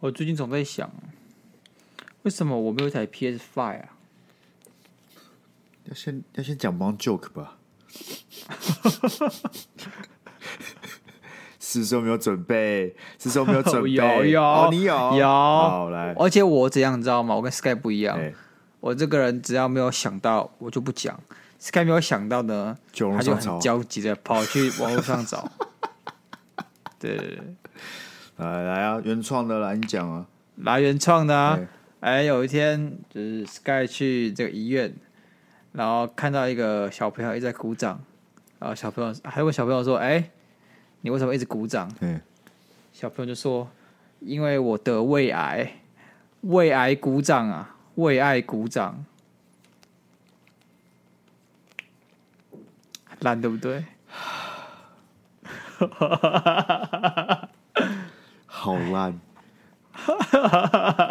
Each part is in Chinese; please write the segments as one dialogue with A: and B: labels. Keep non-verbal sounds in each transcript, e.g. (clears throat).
A: 我最近总在想，为什么我没有一台 PS Five 啊？
B: 要先要先讲帮 joke 吧。(laughs) 是说没有准备，是说没有准备，(laughs)
A: 有有、
B: 哦，你有
A: 有，
B: 好来。
A: 而且我怎样，你知道吗？我跟 Sky 不一样，
B: 欸、
A: 我这个人只要没有想到，我就不讲。Sky 没有想到呢，他就很焦急的跑去网络上找。(laughs) 对，对，对，
B: 来来啊，原创的来，你讲啊，
A: 来原创的啊。哎、欸，有一天就是 Sky 去这个医院，然后看到一个小朋友一直在鼓掌，然后小朋友还有个小朋友说：“哎、欸。”你为什么一直鼓掌？
B: 嗯，
A: 小朋友就说：“因为我得胃癌，胃癌鼓掌啊，胃癌鼓掌，烂对不对？(laughs)
B: 好烂，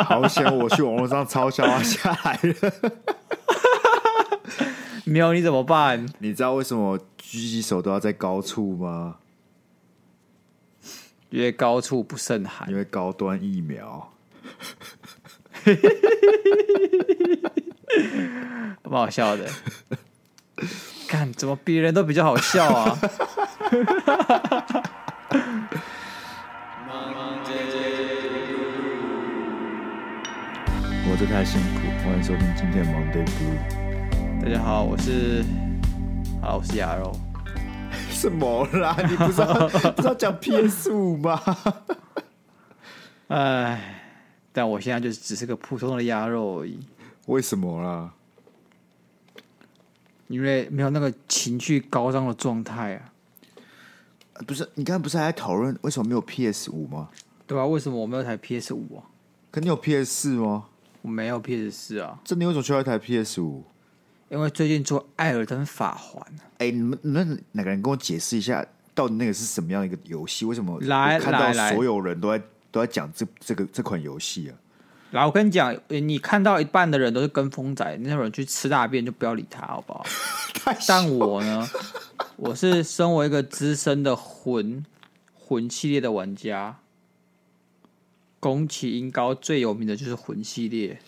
B: 好险！我去网络上抄下来下来了。(laughs)
A: 没有你怎么办？
B: 你知道为什么狙击手都要在高处吗？
A: 因为高处不胜寒，
B: 因为高端疫苗，(laughs)
A: 蛮好笑的。看怎么别人都比较好笑啊！(laughs)
B: 活着太辛苦，欢迎收听今天的 Monday Blue。
A: 大家好，我是，好，我是鸭肉。(laughs)
B: 什么啦？你不知道不知道讲 PS 五吗？(laughs)
A: 哎，但我现在就只是个普通的鸭肉而已。
B: 为什么啦？
A: 因为没有那个情绪高涨的状态啊！
B: 不是，你刚才不是还在讨论为什么没有 PS 五吗？
A: 对啊，为什么我没有台 PS 五啊？
B: 可你有 PS 四吗？
A: 我没有 PS 四啊！
B: 这你为什么需要一台 PS 五？
A: 因为最近做《艾尔登法环》，
B: 哎，你们你们哪个人跟我解释一下，到底那个是什么样的一个游戏？为什么
A: 来
B: 看到所有人都在都在讲这这个这款游戏啊？
A: 来，我跟你讲，你看到一半的人都是跟风仔，那种人去吃大便就不要理他，好不好？但我呢，我是身为一个资深的魂魂系列的玩家，宫崎英高最有名的就是魂系列，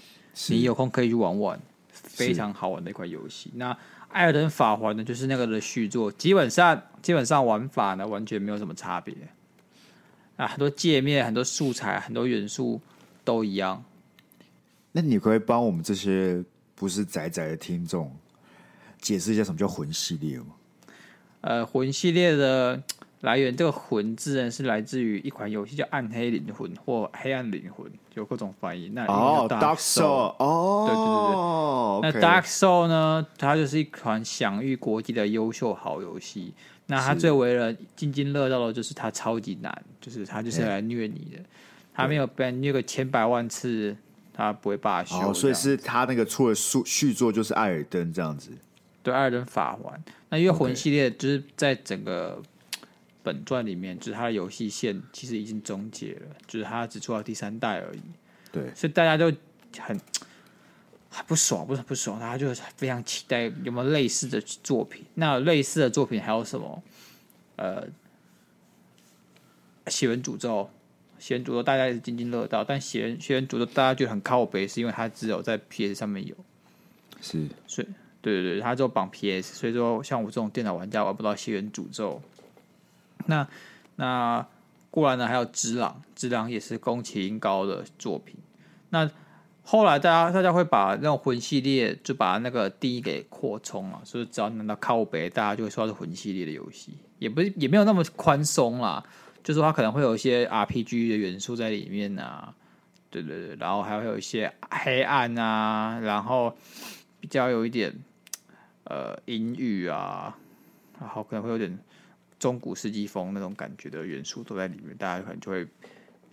A: 你有空可以去玩玩。非常好玩的一款游戏。那《艾尔登法环》呢，就是那个的续作，基本上基本上玩法呢完全没有什么差别啊，很多界面、很多素材、很多元素都一样。
B: 那你可以帮我们这些不是宅宅的听众解释一下什么叫魂系列吗？呃，
A: 魂系列的。来源这个“魂”字呢，是来自于一款游戏叫《暗黑灵魂》或《黑暗灵魂》，有各种翻译。那
B: 哦，Dark Soul，哦，
A: 对对对对。那 Dark Soul 呢，它就是一款享誉国际的优秀好游戏。那它最为人津津乐道的就是它超级难，就是它就是来虐你的。它没有被虐个千百万次，他不会罢休。
B: 哦，所以是他那个出的续续作就是《艾尔登》这样子。
A: 对，《艾尔登法环》。那因为魂系列就是在整个。本传里面就是它的游戏线其实已经终结了，就是它只出到第三代而已。
B: 对，
A: 所以大家就很很不爽，不是不爽，大家就非常期待有没有类似的作品。那类似的作品还有什么？呃，血源诅咒，血源诅咒大家也是津津乐道，但血源血源诅咒大家觉得很靠北，是因为它只有在 PS 上面有。
B: 是，
A: 所以对对对，它就绑 PS，所以说像我这种电脑玩家玩不到血源诅咒。那那过来呢？还有《只狼》，《只狼》也是宫崎英高的作品。那后来大家大家会把那种魂系列就把那个定义给扩充了，所以只要拿到靠北，大家就会说它是魂系列的游戏，也不是也没有那么宽松啦。就是它可能会有一些 RPG 的元素在里面啊，对对对，然后还会有一些黑暗啊，然后比较有一点呃阴郁啊，然后可能会有点。中古世纪风那种感觉的元素都在里面，大家可能就会比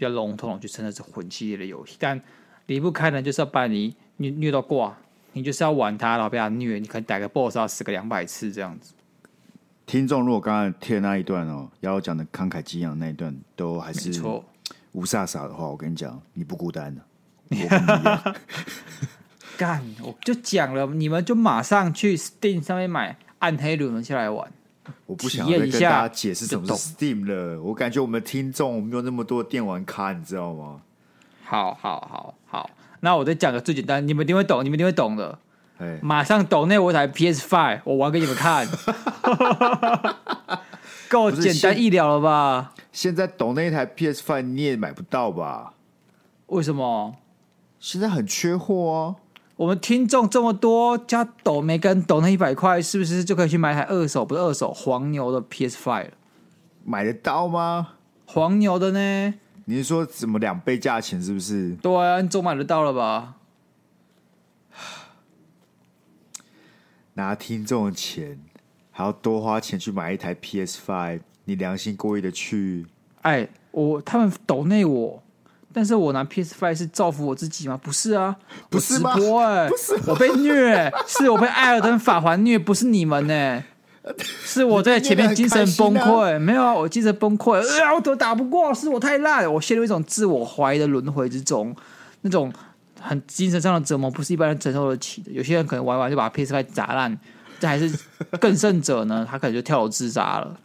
A: 较笼统的去称它是魂系列的游戏，但离不开呢，就是要把你虐虐到挂，你就是要玩它，然后被它虐，你可能打个 BOSS 要死个两百次这样子。
B: 听众如果刚才听的那一段哦，要讲的慷慨激昂那一段都还是错无煞煞的话，我跟你讲，你不孤单 (laughs) 的。
A: 干，我就讲了，你们就马上去 Steam 上面买《暗黑灵魂》下来玩。(laughs)
B: 我不想再跟大家解释什么是 Steam 了，我感觉我们听众没有那么多电玩咖，你知道吗？
A: 好好好好，那我再讲个最简单，你们一定会懂，你们一定会懂的。
B: 哎，
A: 马上抖内我台 PS Five，我玩给你们看，(laughs) 够简单易了了吧？
B: 现在抖内台 PS Five 你也买不到吧？
A: 为什么？
B: 现在很缺货哦。
A: 我们听众这么多，加抖每个人抖那一百块，是不是就可以去买台二手？不是二手，黄牛的 PS Five
B: 买得到吗？
A: 黄牛的呢？
B: 你是说怎么两倍价钱？是不是？
A: 对啊，你总买得到了吧？
B: 拿听众的钱，还要多花钱去买一台 PS Five，你良心过意的去？
A: 哎，我他们抖内我。但是我拿 PS Five 是造福我自己吗？不是啊，
B: 不是吗？
A: 哎，不是，我被虐，是我被艾尔登法环虐，不是你们呢，(laughs) 是我在前面精神崩溃，没有啊，我精神崩溃，啊，我都打不过，是我太烂，我陷入一种自我怀疑的轮回之中，那种很精神上的折磨，不是一般人承受得起的。有些人可能玩完就把 PS Five 砸烂，这还是 (laughs) 更甚者呢，他可能就跳楼自杀了。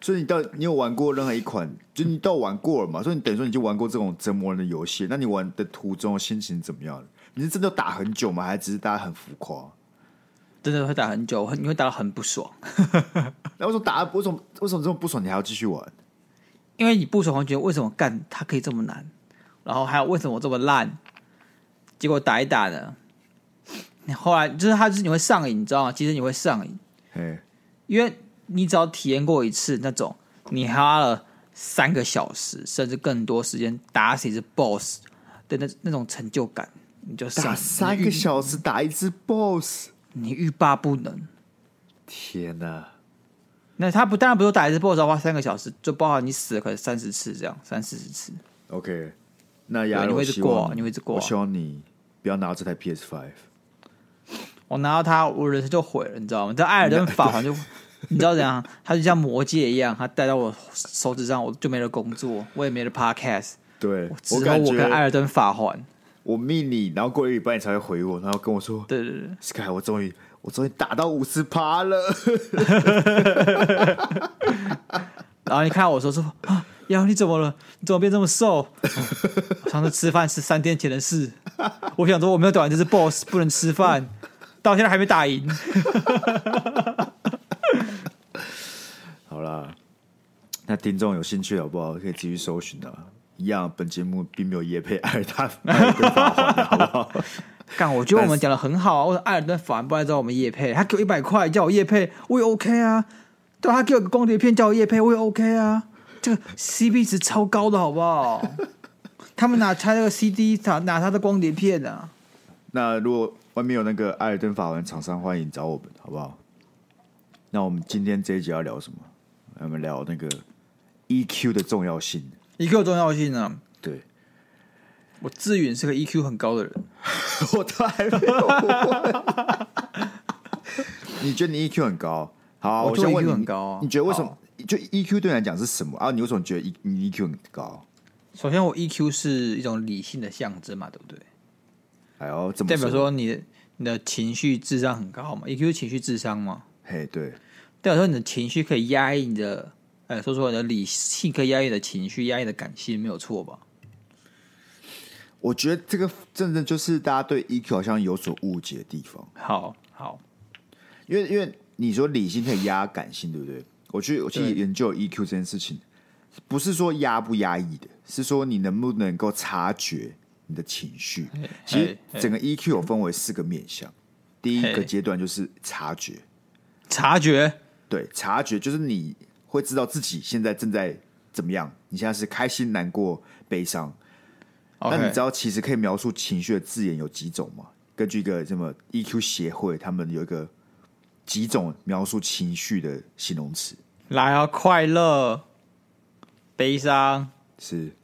B: 所以你到你有玩过任何一款，就你到玩过了嘛？所以你等于说你就玩过这种折磨人的游戏。那你玩的途中心情怎么样？你是真的打很久吗？还是只是大家很浮夸？
A: 真的会打很久，你会打得很不爽。(laughs)
B: 那为什么打？为什么为什么这么不爽？你还要继续玩？
A: 因为你不爽，会觉得为什么干它可以这么难？然后还有为什么我这么烂？结果打一打呢？你后来就是他，就是你会上瘾，你知道吗？其实你会上瘾，
B: 嘿，
A: 因为。你只要体验过一次那种，你花了三个小时甚至更多时间打死一只 BOSS 的那那种成就感，你就
B: 打三个小时打一只 BOSS，
A: 你欲罢不能。
B: 天哪！
A: 那他不当然不是打一只 BOSS 要花三个小时，就包含你死了可能三十次这样，三四十次。
B: OK，那亚
A: 你会一直过，你会一直过。
B: 我希望你不要拿到这台 PS Five。
A: 我拿到它，我人生就毁了，你知道吗？这艾尔登法环就。你知道怎样？它就像魔戒一样，它戴到我手指上，我就没了工作，我也没了 podcast。
B: 对，
A: 只有我跟艾尔登法环。
B: 我命你，然后过一礼拜你才会回我，然后跟我说：“
A: 对对对
B: ，Sky，我终于，我终于打到五十趴了。(laughs) ”
A: 然后你看我说说啊，呀，你怎么了？你怎么变这么瘦？上次吃饭是三天前的事。我想说我没有打完这是 boss，不能吃饭，到现在还没打赢。(laughs)
B: 好啦，那听众有兴趣好不好？可以继续搜寻啊。一样，本节目并没有夜配艾尔登法环，好不好？(laughs)
A: 干，我觉得我们讲的很好啊。我说艾尔顿法环不来找我们业配，他给我一百块叫我业配，我也 OK 啊。对，他给我个光碟片叫我业配，我也 OK 啊。这个 CP 值超高的，好不好？(laughs) 他们拿他那个 CD，拿拿他的光碟片啊？
B: 那如果外面有那个艾尔登法环厂商，欢迎找我们，好不好？那我们今天这一集要聊什么？我们聊那个 EQ 的重要性。
A: EQ 的重要性呢？
B: 对，
A: 我志远是个 EQ 很高的人，(laughs)
B: 我都还没。(laughs) 你觉得你 EQ 很高？好，我先问你，
A: 很高啊，
B: 你觉得为什么？就 EQ 对你来讲是什么啊？你为什么觉得你 EQ 很高？
A: 首先，我 EQ 是一种理性的象征嘛，对不对？
B: 哎呦怎么
A: 代表说你的你的情绪智商很高嘛？EQ 是情绪智商嘛？
B: 嘿，对，
A: 代表说你的情绪可以压抑你的，哎，说说你的理性可以压抑你的情绪，压抑的感性，没有错吧？
B: 我觉得这个真的就是大家对 EQ 好像有所误解的地方。
A: 好好，
B: 因为因为你说理性可以压感性，对不对？我去我去研究 EQ 这件事情，不是说压不压抑的，是说你能不能够察觉你的情绪。其实整个 EQ 有分为四个面向，第一个阶段就是察觉。
A: 察觉，
B: 对，察觉就是你会知道自己现在正在怎么样。你现在是开心、难过、悲伤。那你知道其实可以描述情绪的字眼有几种吗？根据一个什么 EQ 协会，他们有一个几种描述情绪的形容词。
A: 来啊，快乐、悲伤
B: 是，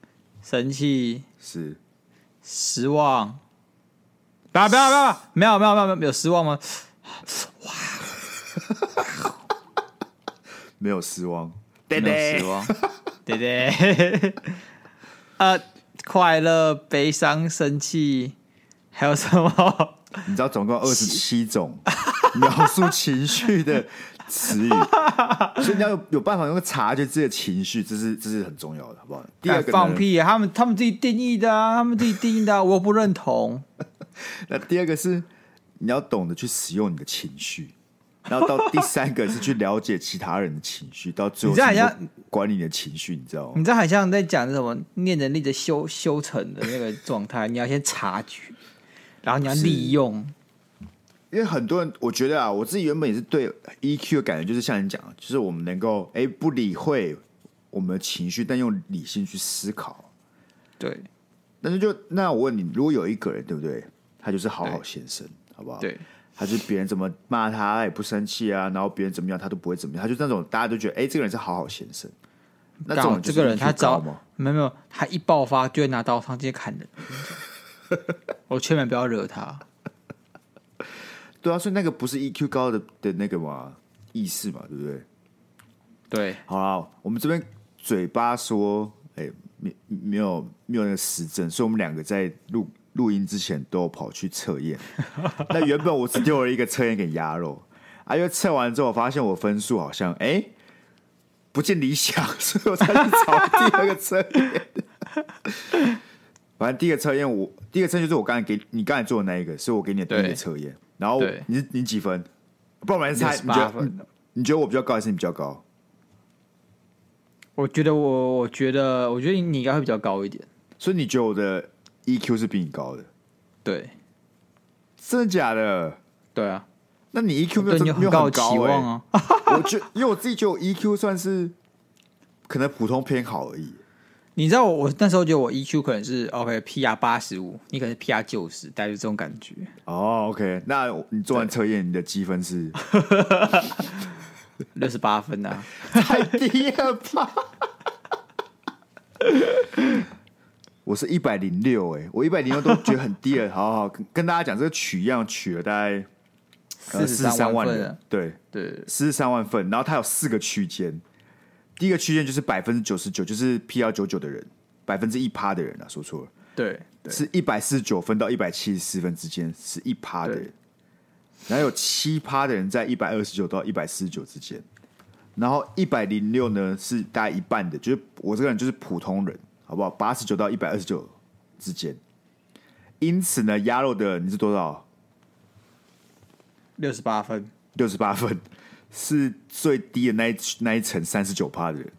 A: 生气
B: 是，
A: 失望。不要不要不要，没有没有没有没有没有失望吗？(laughs) 哇！
B: 没有失望，
A: 对对没有失望，对对。呃，快乐、悲伤、生气，还有什么？
B: 你知道总共二十七种 (laughs) 描述情绪的词语，(laughs) 所以你要有有办法用察觉自己的情绪，这是这是很重要的，好不好？第二个
A: 放屁，他们他们自己定义的啊，他们自己定义的啊，我不认同。(laughs)
B: 那第二个是你要懂得去使用你的情绪，然后到第三个是去了解其他人的情绪，到最后你像管理你的情绪，你知道吗？
A: 你知道好像在讲什么念能力的修修成的那个状态，你要先察觉，然后你要利用。
B: 因为很多人，我觉得啊，我自己原本也是对 EQ 的感觉，就是像你讲，就是我们能够哎不理会我们的情绪，但用理性去思考。
A: 对，
B: 但是就那我问你，如果有一个人，对不对？他就是好好先生，好不好？
A: 对，
B: 他就是别人怎么骂他，他也不生气啊，然后别人怎么样，他都不会怎么样，他就那种大家都觉得哎，这个人是好好先生。那这种
A: 这个人他招吗？没有没有，他一爆发就会拿刀上街砍人。(laughs) 我千万不要惹他。
B: 对啊，所以那个不是 EQ 高的的那个嘛意思嘛，对不对？
A: 对，
B: 好了，我们这边嘴巴说，哎、欸，没没有没有那个实证，所以我们两个在录录音之前都有跑去测验。(laughs) 那原本我只丢了一个测验给鸭肉，啊，因为测完之后我发现我分数好像哎、欸、不尽理想，(laughs) 所以我才去找第二个测验。(laughs) 反正第一个测验我第一个测验就是我刚才给你刚才做的那一个，是我给你的第一个测验。然后你你几分？不然我们猜，你觉得你觉得我比较高还是你比较高？
A: 我觉得我我觉得我觉得你应该会比较高一点。
B: 所以你觉得我的 EQ 是比你高的？
A: 对，
B: 真的假的？
A: 对啊，
B: 那你 EQ 没有没有很高期望啊？我觉因为我自己觉得我 EQ 算是可能普通偏好而已。
A: 你知道我我那时候觉得我 EQ 可能是 OK PR 八十五，你可能是 PR 九十，带着这种感觉。
B: 哦、oh,，OK，那你做完测验，你的积分是 (laughs)
A: 六十八分啊，
B: 太低了吧？(laughs) 我是一百零六，哎，我一百零六都觉得很低了。(laughs) 好好跟跟大家讲，这个取样取了大概四十三万人，对对，四十三万份，然后它有四个区间。第一个区间就是百分之九十九，就是 PR 九九的人，百分之一趴的人啊，说错了，
A: 对，
B: 对。是一百四十九分到一百七十四分之间是一趴的人，然后有七趴的人在一百二十九到一百四十九之间，然后一百零六呢是大概一半的，就是我这个人就是普通人，好不好？八十九到一百二十九之间，因此呢，鸭肉的你是多少？
A: 六十八分，
B: 六十八分。是最低的那一那一层三十九趴的人，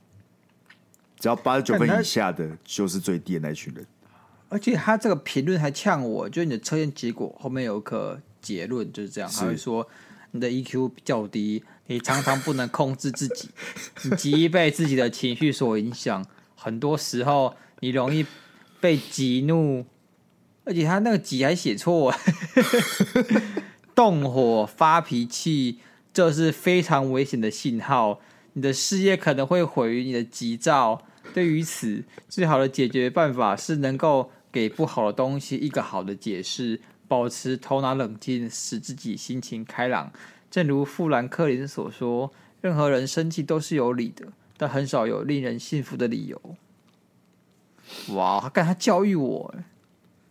B: 只要八十九分以下的，就是最低的那一群人。
A: 而且他这个评论还呛我，就你的测验结果后面有一个结论就是这样，他会说你的 EQ 较低，你常常不能控制自己，(laughs) 你极易被自己的情绪所影响，很多时候你容易被激怒，而且他那个“急”还写错，(laughs) 动火发脾气。这是非常危险的信号，你的事业可能会毁于你的急躁。对于此，最好的解决办法是能够给不好的东西一个好的解释，保持头脑冷静，使自己心情开朗。正如富兰克林所说：“任何人生气都是有理的，但很少有令人信服的理由。”哇，他干他教育我，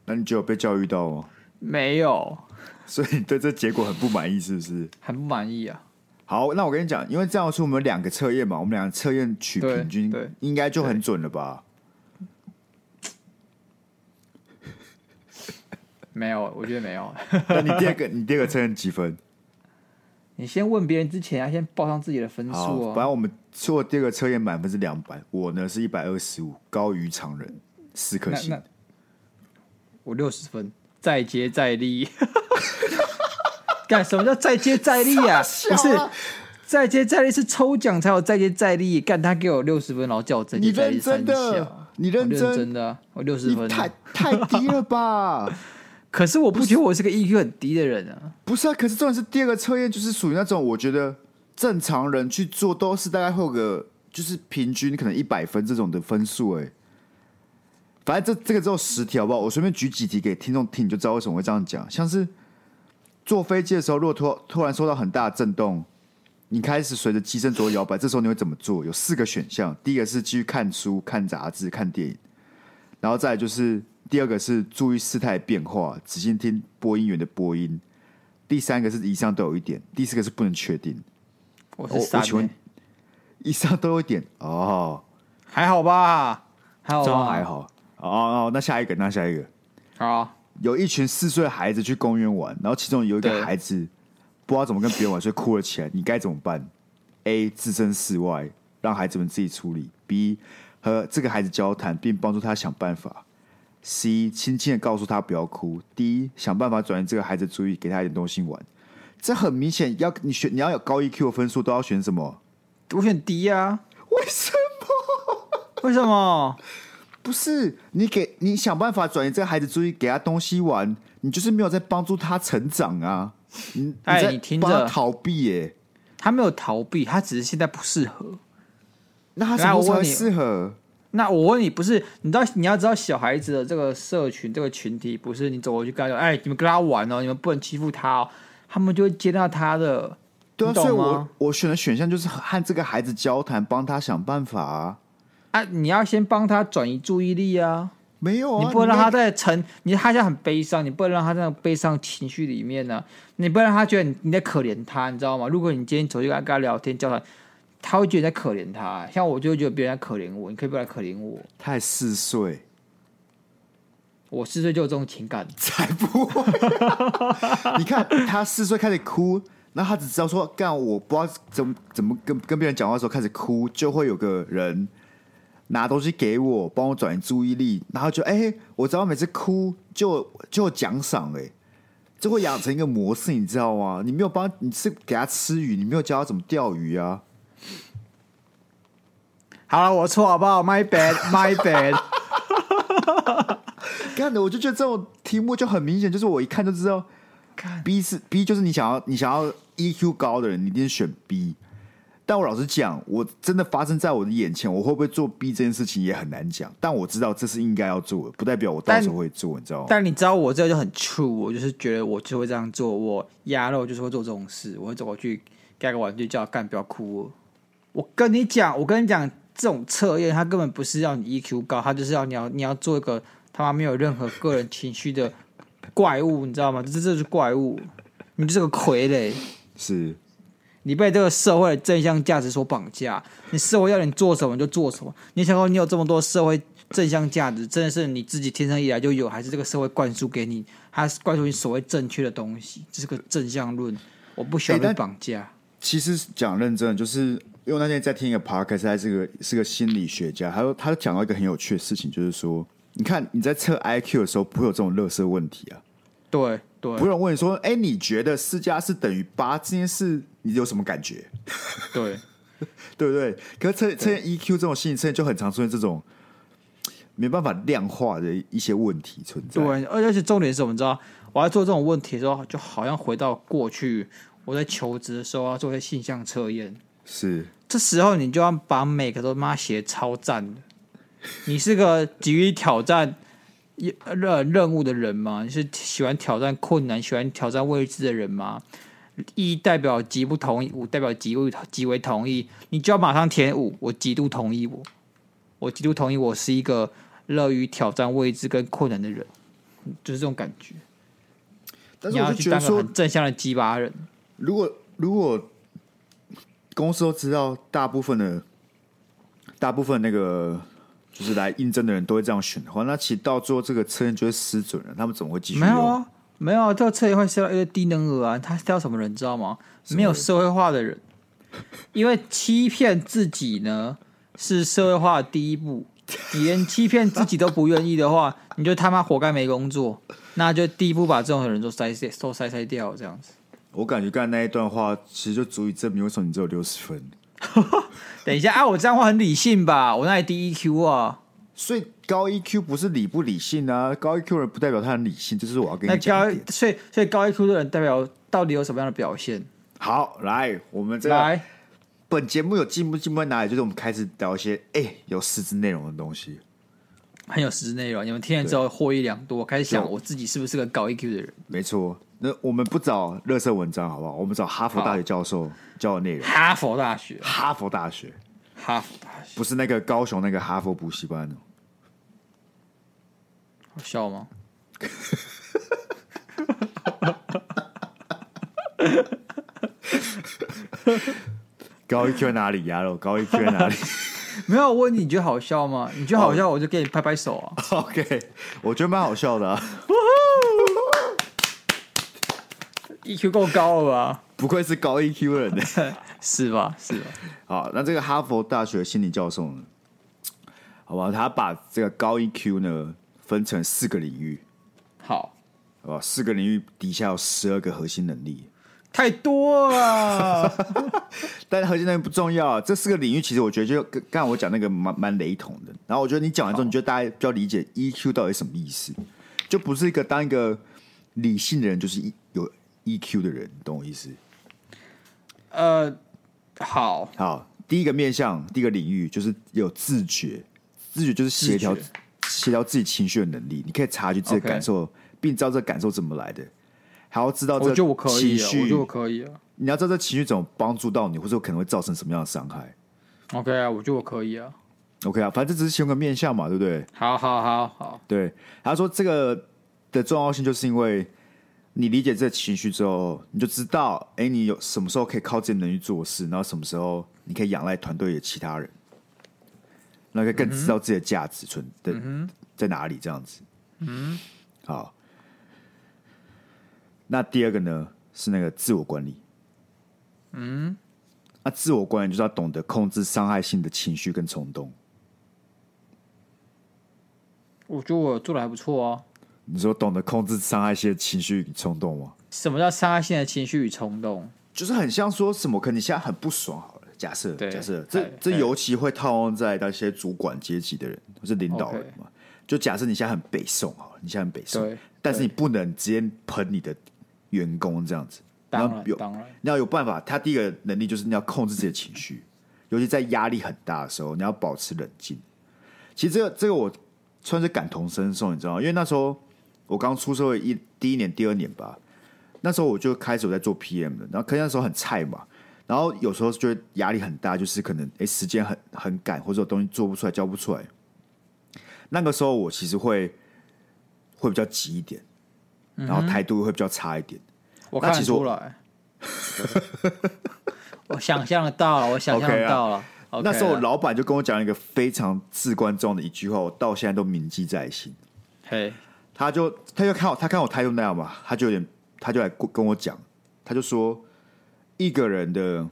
B: 那你就有被教育到吗？
A: 没有。
B: 所以你对这结果很不满意，是不是？
A: 很不满意啊！
B: 好，那我跟你讲，因为这样说我们有两个测验嘛，我们两个测验取平均，对，应该就很准了吧？(laughs)
A: 没有，我觉得没有。(laughs)
B: 那你第二个，你第二个测验几分？
A: 你先问别人之前，要先报上自己的分数哦。
B: 反正我们做第二个测验满分是两百，我呢是一百二十五，高于常人四颗星。
A: 我六十分，再接再厉。(laughs) 干什么叫再接再厉啊？(laughs) 不是再接再厉是抽奖才有再接再厉。干他给我六十分，然后叫我再接再厉。
B: 你认真的？你认真？
A: 真的？我六十分，
B: 太太低了吧？(laughs)
A: 可是我不觉得我是个 EQ 很低的人啊。
B: 不是啊，可是重点是第二个测验就是属于那种我觉得正常人去做都是大概会有个就是平均可能一百分这种的分数哎。反正这这个只有十题好不好？我随便举几题给听众听，你就知道为什么会这样讲，像是。坐飞机的时候，如果突突然受到很大的震动，你开始随着机身左右摇摆，这时候你会怎么做？有四个选项：第一个是继续看书、看杂志、看电影，然后再来就是第二个是注意事态变化，仔细听播音员的播音；第三个是以上都有一点；第四个是不能确定。
A: 我是三、欸，
B: 以上都有一点哦，
A: 还好吧，还好吧，
B: 还好。哦哦，那下一个，那下一个，
A: 好，
B: 有一群四岁孩子去公园玩，然后其中有一个孩子不知道怎么跟别人玩，所以哭了起来，你该怎么办？A. 置身事外，让孩子们自己处理；B. 和这个孩子交谈，并帮助他想办法；C. 轻轻的告诉他不要哭；D. 想办法转移这个孩子注意，给他一点东西玩。这很明显，要你选，你要有高 EQ 的分数，都要选什么？
A: 我选 D 呀、啊？
B: 为什么？
A: 为什么？
B: 不是你给你想办法转移这个孩子注意，给他东西玩，你就是没有在帮助他成长啊！你
A: 哎，你听着，
B: 逃避耶？
A: 他没有逃避，他只是现在不适合。
B: 那他什么时候适合？
A: 那我问你，不是？你知道你要知道小孩子的这个社群这个群体，不是你走过去跟他说：“哎，你们跟他玩哦，你们不能欺负他哦。”他们就会接纳他的，
B: 对啊，所以我我选的选项就是和这个孩子交谈，帮他想办法啊。
A: 啊，你要先帮他转移注意力啊。
B: 没有啊，
A: 你不能让他在沉，你他现在很悲伤，你不能让他在悲伤情绪里面呢、啊。你不能让他觉得你你在可怜他，你知道吗？如果你今天走去跟他跟他聊天叫他，他会觉得你在可怜他。像我就会觉得别人在可怜我，你可以不来可怜我。
B: 他才四岁。
A: 我四岁就有这种情感，
B: 才不会！(laughs) 你看他四岁开始哭，那他只知道说干，我不知道怎么怎么跟跟别人讲话的时候开始哭，就会有个人拿东西给我，帮我转移注意力，然后就哎、欸，我只要每次哭就就有奖赏，哎，就会养成一个模式，你知道吗？你没有帮，你是给他吃鱼，你没有教他怎么钓鱼啊？
A: 好了，我错好不好？My bad，My bad。My bad (laughs)
B: 干的，我就觉得这种题目就很明显，就是我一看就知道，B 是 B，就是你想要你想要 EQ 高的人，你一定选 B。但我老实讲，我真的发生在我的眼前，我会不会做 B 这件事情也很难讲。但我知道这是应该要做的，不代表我到时候会做，你知道吗？
A: 但你知道我这个就很 true，我就是觉得我就会这样做，我压了我就是会做这种事，我会走过去盖个玩具叫他干，不要哭。我跟你讲，我跟你讲，这种测验它根本不是要你 EQ 高，它就是要你要你要做一个。他妈没有任何个人情绪的怪物，你知道吗？这这就是怪物，你就是个傀儡。
B: 是，
A: 你被这个社会的正向价值所绑架。你社会要你做什么你就做什么。你想说你有这么多社会正向价值，真的是你自己天生以来就有，还是这个社会灌输给你？还是灌输你所谓正确的东西？这是个正向论，我不需要被绑架。欸、
B: 其实讲认真的，就是因为那天在听一个 podcast，他是个是个心理学家，他说他讲到一个很有趣的事情，就是说。你看你在测 IQ 的时候，不会有这种乐色问题啊？
A: 对对，
B: 不用问你说，哎、欸，你觉得四加四等于八这件事，你有什么感觉？
A: 对，(laughs)
B: 对不对？可是测测 EQ 这种心理测验就很常出现这种没办法量化的一些问题存在。
A: 对，而且重点是我们？知道，我在做这种问题的时候，就好像回到过去，我在求职的时候要做一些性向测验。
B: 是，
A: 这时候你就要把每个都妈写超赞的。你是个急于挑战任任务的人吗？你是喜欢挑战困难、喜欢挑战未知的人吗？一代表极不同意，五代表极为极为同意，你就要马上填五。我极度同意我，我极度同意我是一个乐于挑战未知跟困难的人，就是这种感觉。
B: 但是我就觉得说，
A: 你要去当个很正向的鸡巴人。
B: 如果如果公司都知道，大部分的大部分那个。就是来应征的人都会这样选的话，那其实到最后这个测验就会失准了。他们怎么会继续？
A: 没有啊，没有啊，这个测验会筛到一个低能儿啊。他挑什么人知道吗？没有社会化的人，因为欺骗自己呢是社会化的第一步。(laughs) 你连欺骗自己都不愿意的话，你就他妈活该没工作。那就第一步把这种人都筛筛都筛筛掉，这样子。
B: 我感觉刚才那一段话其实就足以证明为什么你只有六十分。(laughs)
A: 等一下啊！我这样话很理性吧？我那里低 EQ 啊，
B: 所以高 EQ 不是理不理性啊？高 EQ 人不代表他很理性，这是我要跟你讲。
A: 那高所以所以高 EQ 的人代表到底有什么样的表现？
B: 好，来我们这个来本节目有进步进步在哪里？就是我们开始聊一些哎、欸、有实质内容的东西，
A: 很有实质内容。你们听了之后获益良多，开始想我自己是不是个高 EQ 的人？
B: 没错。那我们不找乐色文章好不好？我们找哈佛大学教授教的内容。
A: 哈佛大学，
B: 哈佛大学，
A: 哈佛大学，
B: 不是那个高雄那个哈佛补习班哦。
A: 好笑吗？(laughs)
B: 高一 Q 在哪里呀？喽，高一 Q 在哪里？(laughs)
A: 没有问你，你觉得好笑吗？你觉得好笑，我就给你拍拍手啊。
B: Oh, (laughs) OK，我觉得蛮好笑的啊。
A: EQ 够高了吧？
B: 不愧是高 EQ 的人呢，
A: 是吧？是吧？
B: 好，那这个哈佛大学心理教授呢？好吧，他把这个高 EQ 呢分成四个领域。
A: 好，
B: 好吧，四个领域底下有十二个核心能力。
A: 太多了，(laughs)
B: 但是核心能力不重要。这四个领域其实我觉得就跟刚才我讲那个蛮蛮雷同的。然后我觉得你讲完之后，你觉得大家比较理解 EQ 到底什么意思？就不是一个当一个理性的人，就是有 EQ 的人，懂我意思？
A: 呃，好
B: 好，第一个面向，第一个领域就是有自觉，自觉就是协调协调自己情绪的能力。你可以察觉自己的感受.并知道这感受怎么来的。还要知道这情绪，我觉得我可以，我觉得我可以啊。你要知道这情绪怎么帮助到你，或者可能会造成什么样的伤害。
A: OK 啊，我觉得我可以啊。
B: OK 啊，反正这只是其中一个面相嘛，对不对？
A: 好好好好。
B: 对，他说这个的重要性，就是因为你理解这个情绪之后，你就知道，哎，你有什么时候可以靠自己能力做事，然后什么时候你可以仰赖团队的其他人，那可以更知道自己的价值存的、嗯、在哪里，这样子。嗯，好。那第二个呢，是那个自我管理。嗯，那自我管理就是要懂得控制伤害性的情绪跟冲动。
A: 我觉得我做的还不错啊。
B: 你说懂得控制伤害性的情绪与冲动吗？
A: 什么叫伤害性的情绪与冲动？
B: 就是很像说什么，可能你现在很不爽好了。假设，假设这这尤其会套用在那些主管阶级的人或是领导人嘛。就假设你现在很北宋好了，你现在很北宋，但是你不能直接喷你的。员工这样子，
A: 当然有，
B: 你要有办法。他第一个能力就是你要控制自己的情绪，(laughs) 尤其在压力很大的时候，你要保持冷静。其实这个这个我算是感同身受，你知道吗？因为那时候我刚出社会一第一年、第二年吧，那时候我就开始我在做 PM 的，然后可能那时候很菜嘛，然后有时候觉得压力很大，就是可能哎、欸、时间很很赶，或者东西做不出来、交不出来。那个时候我其实会会比较急一点。然后态度会比较差一点，
A: 我看出来，(laughs) 我想象得到了，我想象得到了。
B: 那时候老板就跟我讲一个非常至关重要的一句话，我到现在都铭记在心。
A: 嘿，
B: 他就他就看我，他看我态度那样嘛，他就有点，他就来跟我讲，他就说，一个人的，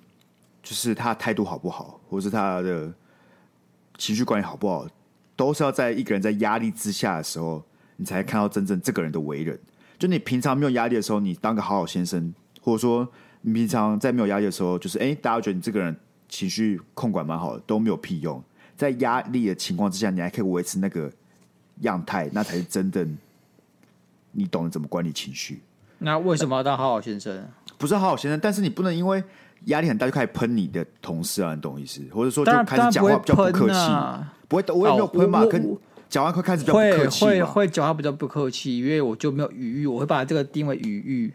B: 就是他态度好不好，或是他的情绪管理好不好，都是要在一个人在压力之下的时候，你才看到真正这个人的为人。就你平常没有压力的时候，你当个好好先生，或者说你平常在没有压力的时候，就是哎，大家觉得你这个人情绪控管蛮好的，都没有屁用。在压力的情况之下，你还可以维持那个样态，那才是真正。你懂得怎么管理情绪。
A: 那为什么要当好好先生？
B: 不是好好先生，但是你不能因为压力很大就开始喷你的同事啊，你懂我意思？或者说就开始讲话比较不客气，不会，我也没有喷嘛，跟。讲话会开始比较不客气，
A: 会会会讲话比较不客气，因为我就没有语域，我会把这个定为语域，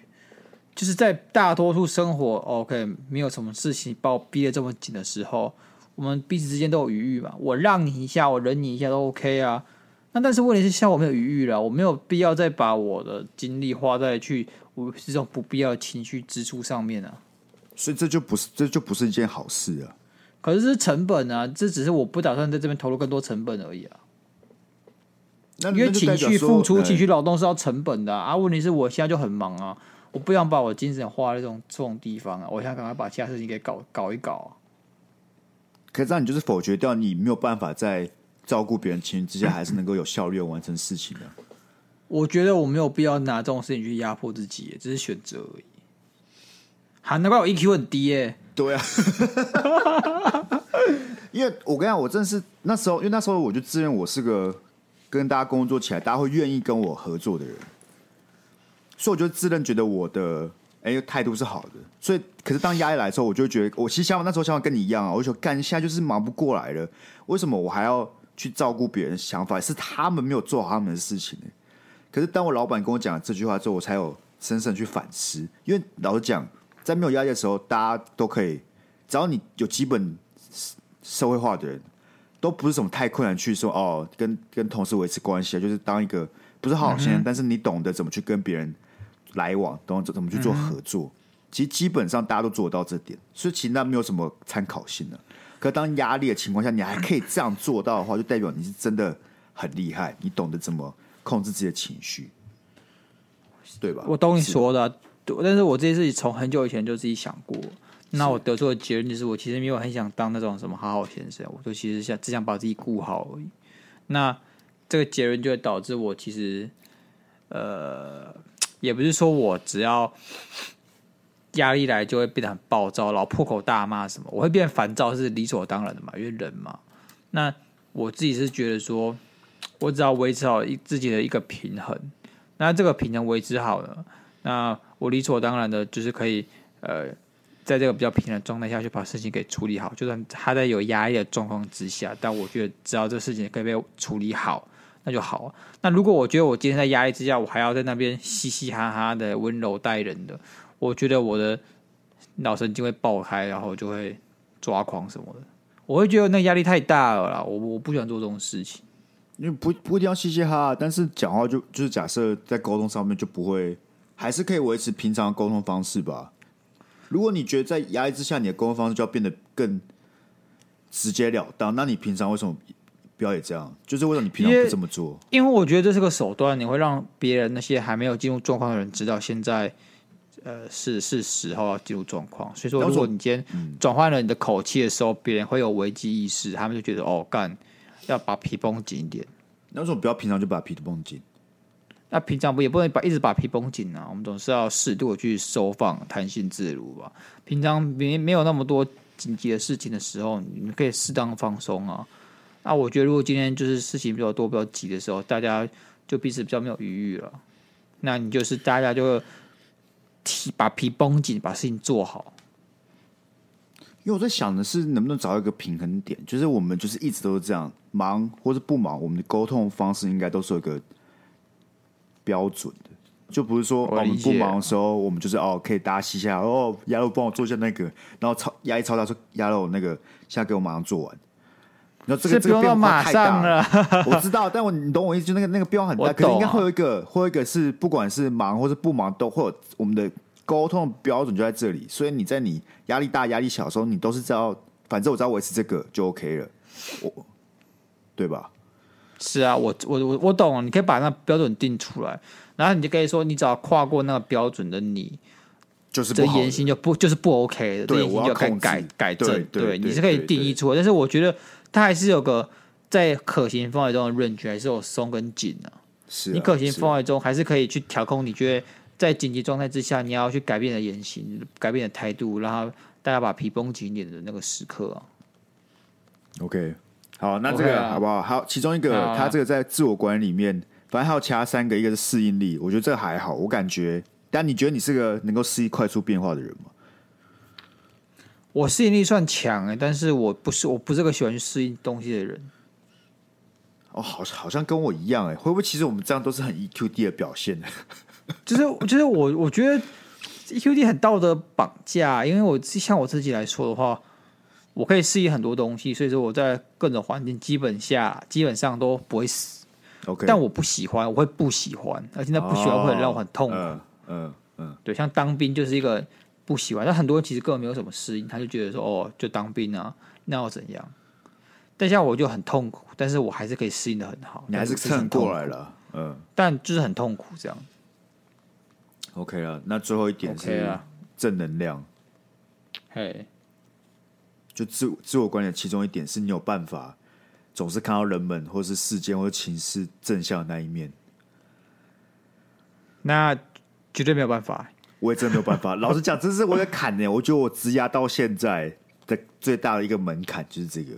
A: 就是在大多数生活 OK 没有什么事情把我逼得这么紧的时候，我们彼此之间都有语域嘛，我让你一下，我忍你一下都 OK 啊。那但是问题是，像我没有余裕了，我没有必要再把我的精力花在去我这种不必要的情绪支出上面啊。
B: 所以这就不是这就不是一件好事啊。
A: 可是是成本啊，这只是我不打算在这边投入更多成本而已啊。因为情绪付出、情绪劳动是要成本的啊！啊问题是我现在就很忙啊，我不想把我精神花在这种这种地方啊！我想赶快把其他事情给搞搞一搞啊！
B: 可是这样你就是否决掉你没有办法在照顾别人情绪之下，还是能够有效率的完成事情的。
A: 我觉得我没有必要拿这种事情去压迫自己，只是选择而已。好，难怪我 EQ 很低耶！
B: 对啊，(laughs) 因为我跟你讲，我真的是那时候，因为那时候我就自认我是个。跟大家工作起来，大家会愿意跟我合作的人，所以我就自认觉得我的哎态度是好的。所以，可是当压力来的时候，我就觉得我其实想法那时候想法跟你一样啊，我就说干，现在就是忙不过来了，为什么我还要去照顾别人的想法？是他们没有做好他们的事情呢？可是当我老板跟我讲这句话之后，我才有深深去反思。因为老实讲，在没有压力的时候，大家都可以，只要你有基本社会化的人。都不是什么太困难，去说哦，跟跟同事维持关系啊，就是当一个不是好好先生，嗯、但是你懂得怎么去跟别人来往，懂得怎么去做合作，嗯、其实基本上大家都做得到这点，所以其实那没有什么参考性的。可当压力的情况下，你还可以这样做到的话，就代表你是真的很厉害，你懂得怎么控制自己的情绪，对吧？
A: 我懂你说的，但是我这件事情从很久以前就自己想过。那我得出的结论就是，我其实没有很想当那种什么好好先生，我就其实想只想把自己顾好而已。那这个结论就会导致我其实，呃，也不是说我只要压力来就会变得很暴躁，然后破口大骂什么，我会变烦躁是理所当然的嘛，因为人嘛。那我自己是觉得说，我只要维持好一自己的一个平衡，那这个平衡维持好了，那我理所当然的就是可以呃。在这个比较平衡的状态下去把事情给处理好，就算他在有压力的状况之下，但我觉得只要这事情可以被处理好，那就好。那如果我觉得我今天在压力之下，我还要在那边嘻嘻哈哈的温柔待人的，我觉得我的脑神经会爆开，然后就会抓狂什么的。我会觉得那压力太大了啦，我我不喜欢做这种事情。
B: 因为不不一定要嘻嘻哈哈，但是讲话就就是假设在沟通上面就不会，还是可以维持平常的沟通方式吧。如果你觉得在压力之下，你的沟通方式就要变得更直截了当，那你平常为什么不要也这样？就是为什么你平常不这么做？
A: 因为我觉得这是个手段，你会让别人那些还没有进入状况的人知道现在呃是是时候要进入状况。所以说，如果你今天转换了你的口气的时候，别人会有危机意识，他们就觉得哦，干要把皮绷紧一点。
B: 那为什么不要平常就把皮绷紧？
A: 那平常不也不能把一直把皮绷紧啊，我们总是要适度的去收放，弹性自如吧。平常没没有那么多紧急的事情的时候，你可以适当放松啊。那我觉得如果今天就是事情比较多、比较急的时候，大家就彼此比较没有余裕了。那你就是大家就提把皮绷紧，把事情做好。
B: 因为我在想的是，能不能找到一个平衡点，就是我们就是一直都是这样，忙或者不忙，我们的沟通方式应该都是有一个。标准的，就不是说我，我们不忙的时候，我们就是哦，可以大家嘻嘻哦，鸭肉帮我做一下那个，然后超压力超大，说鸭肉那个现在给我马上做完。然后这个这个变化太大了，(laughs) 我知道，但我你懂我意思，就那个那个变化很大，可是应该会有一个，会有一个是不管是忙或是不忙，都会有我们的沟通的标准就在这里。所以你在你压力大、压力小的时候，你都是知道，反正我只要维持这个就 OK 了，我对吧？
A: 是啊，我我我我懂，你可以把那标准定出来，然后你就可以说，你只要跨过那个标准的你，
B: 就是
A: 这言行就不就是不 OK 的，对，你就可以改改正，对，你是可以定义出来。但是我觉得它还是有个在可行范围中的 range，还是有松跟紧的。
B: 是、啊，
A: 你可行范围中还是可以去调控。你觉得在紧急状态之下，你要去改变的言行、改变的态度，然后大家把皮绷紧一点的那个时刻啊。
B: OK。好，那这个、好不好？好，其中一个，啊、他这个在自我管理里面，反正还有其他三个，一个是适应力，我觉得这个还好。我感觉，但你觉得你是个能够适应快速变化的人吗？
A: 我适应力算强哎，但是我不是，我不是个喜欢去适应东西的人。
B: 哦，好，好像跟我一样哎，会不会其实我们这样都是很 EQD 的表现呢？(laughs)
A: 就是，就是我，我觉得 EQD 很道德绑架，因为我像我自己来说的话。我可以适应很多东西，所以说我在各种环境基本下基本上都不会死。
B: OK，
A: 但我不喜欢，我会不喜欢，而且那不喜欢会让我很痛苦。
B: 嗯嗯嗯，
A: 对，像当兵就是一个不喜欢，但很多人其实根本没有什么适应，他就觉得说哦，就当兵啊，那要怎样？但像我就很痛苦，但是我还是可以适应的很好，
B: 你还是撑过来了。嗯，
A: 但就是很痛苦这样。
B: OK 了，那最后一点是正能量。
A: 嘿。
B: 就自自我管理的其中一点是你有办法总是看到人们或是事件或者情势正向的那一面，
A: 那绝对没有办法。
B: 我也真的没有办法。老实讲，这是我的坎呢。(laughs) 我觉得我职涯到现在的最大的一个门槛就是这个。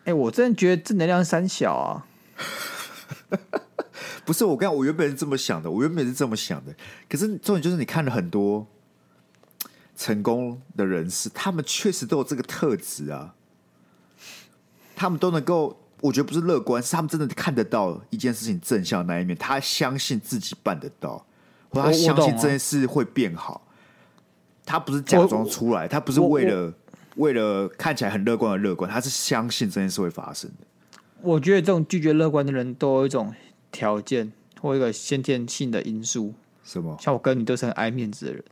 A: 哎、欸，我真的觉得正能量三小啊。(laughs)
B: 不是我刚我原本是这么想的，我原本是这么想的。可是重点就是你看了很多。成功的人士，他们确实都有这个特质啊。他们都能够，我觉得不是乐观，是他们真的看得到一件事情正向的那一面。他相信自己办得到，或他相信这件事会变好。他不是假装出来，他不是为了为了看起来很乐观而乐观，他是相信这件事会发生的。
A: 我觉得这种拒绝乐观的人都有一种条件或一个先天性的因素。
B: 什么？
A: 像我跟你都是很爱面子的人。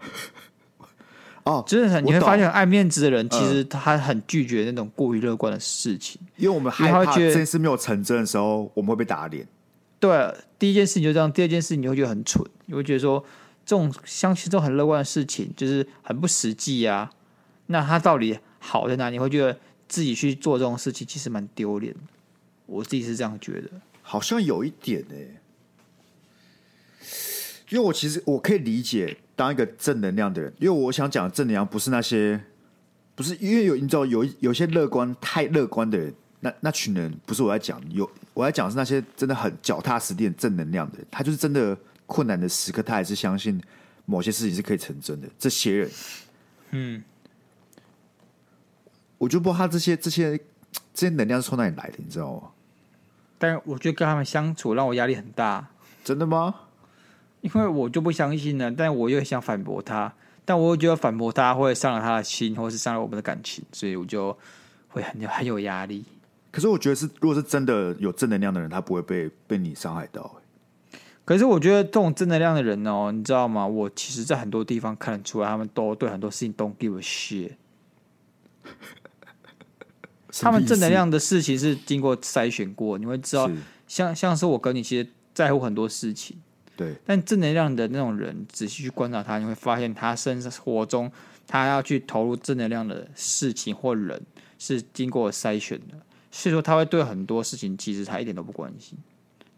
A: (laughs)
B: 哦，
A: 真的很你会发现，爱面子的人其实他很拒绝那种过于乐观的事情，
B: 因为我们害怕这件事没有成真的时候，我们会被打脸。
A: 对，第一件事情就这样，第二件事情你会觉得很蠢，你会觉得说这种相信这种很乐观的事情就是很不实际啊。那他到底好在哪里？你会觉得自己去做这种事情其实蛮丢脸。我自己是这样觉得，
B: 好像有一点呢、因为我其实我可以理解。当一个正能量的人，因为我想讲正能量不是那些，不是因为有你知道有有些乐观太乐观的人，那那群人不是我在讲，有我要讲是那些真的很脚踏实地的正能量的人，他就是真的困难的时刻，他还是相信某些事情是可以成真的。这些人，
A: 嗯，
B: 我就不知道他这些这些这些能量是从哪里来的，你知道吗？
A: 但我觉得跟他们相处让我压力很大。
B: 真的吗？
A: 因为我就不相信呢，但我又想反驳他，但我又觉得反驳他会伤了他的心，或是伤了我们的感情，所以我就会很很有压力。
B: 可是我觉得是，如果是真的有正能量的人，他不会被被你伤害到。
A: 可是我觉得这种正能量的人哦，你知道吗？我其实，在很多地方看得出来，他们都对很多事情 don't give a shit。(laughs) 他们正能量的事情是经过筛选过，你会知道，像像是我跟你，其实在乎很多事情。
B: 对，但
A: 正能量的那种人，仔细去观察他，你会发现他生活中他要去投入正能量的事情或人，是经过筛选的。所以说，他会对很多事情其实他一点都不关心。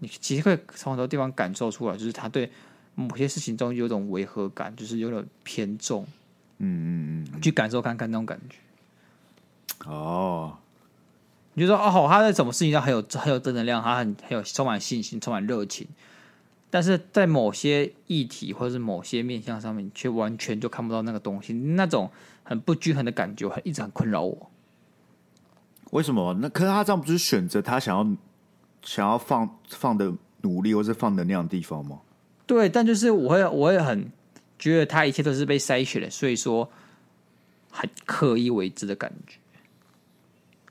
A: 你其实可以从很多地方感受出来，就是他对某些事情中有种违和感，就是有点偏重。
B: 嗯嗯嗯，
A: 去感受看看那种感觉。
B: 哦，
A: 你就说哦，他在什么事情上很有很有正能量，他很很有充满信心，充满热情。但是在某些议题或者是某些面向上面，却完全就看不到那个东西，那种很不均衡的感觉，很一直很困扰我。
B: 为什么？那可是他这样不是选择他想要想要放放的努力，或是放能量的地方吗？
A: 对，但就是我会我会很觉得他一切都是被筛选的，所以说很刻意为之的感觉。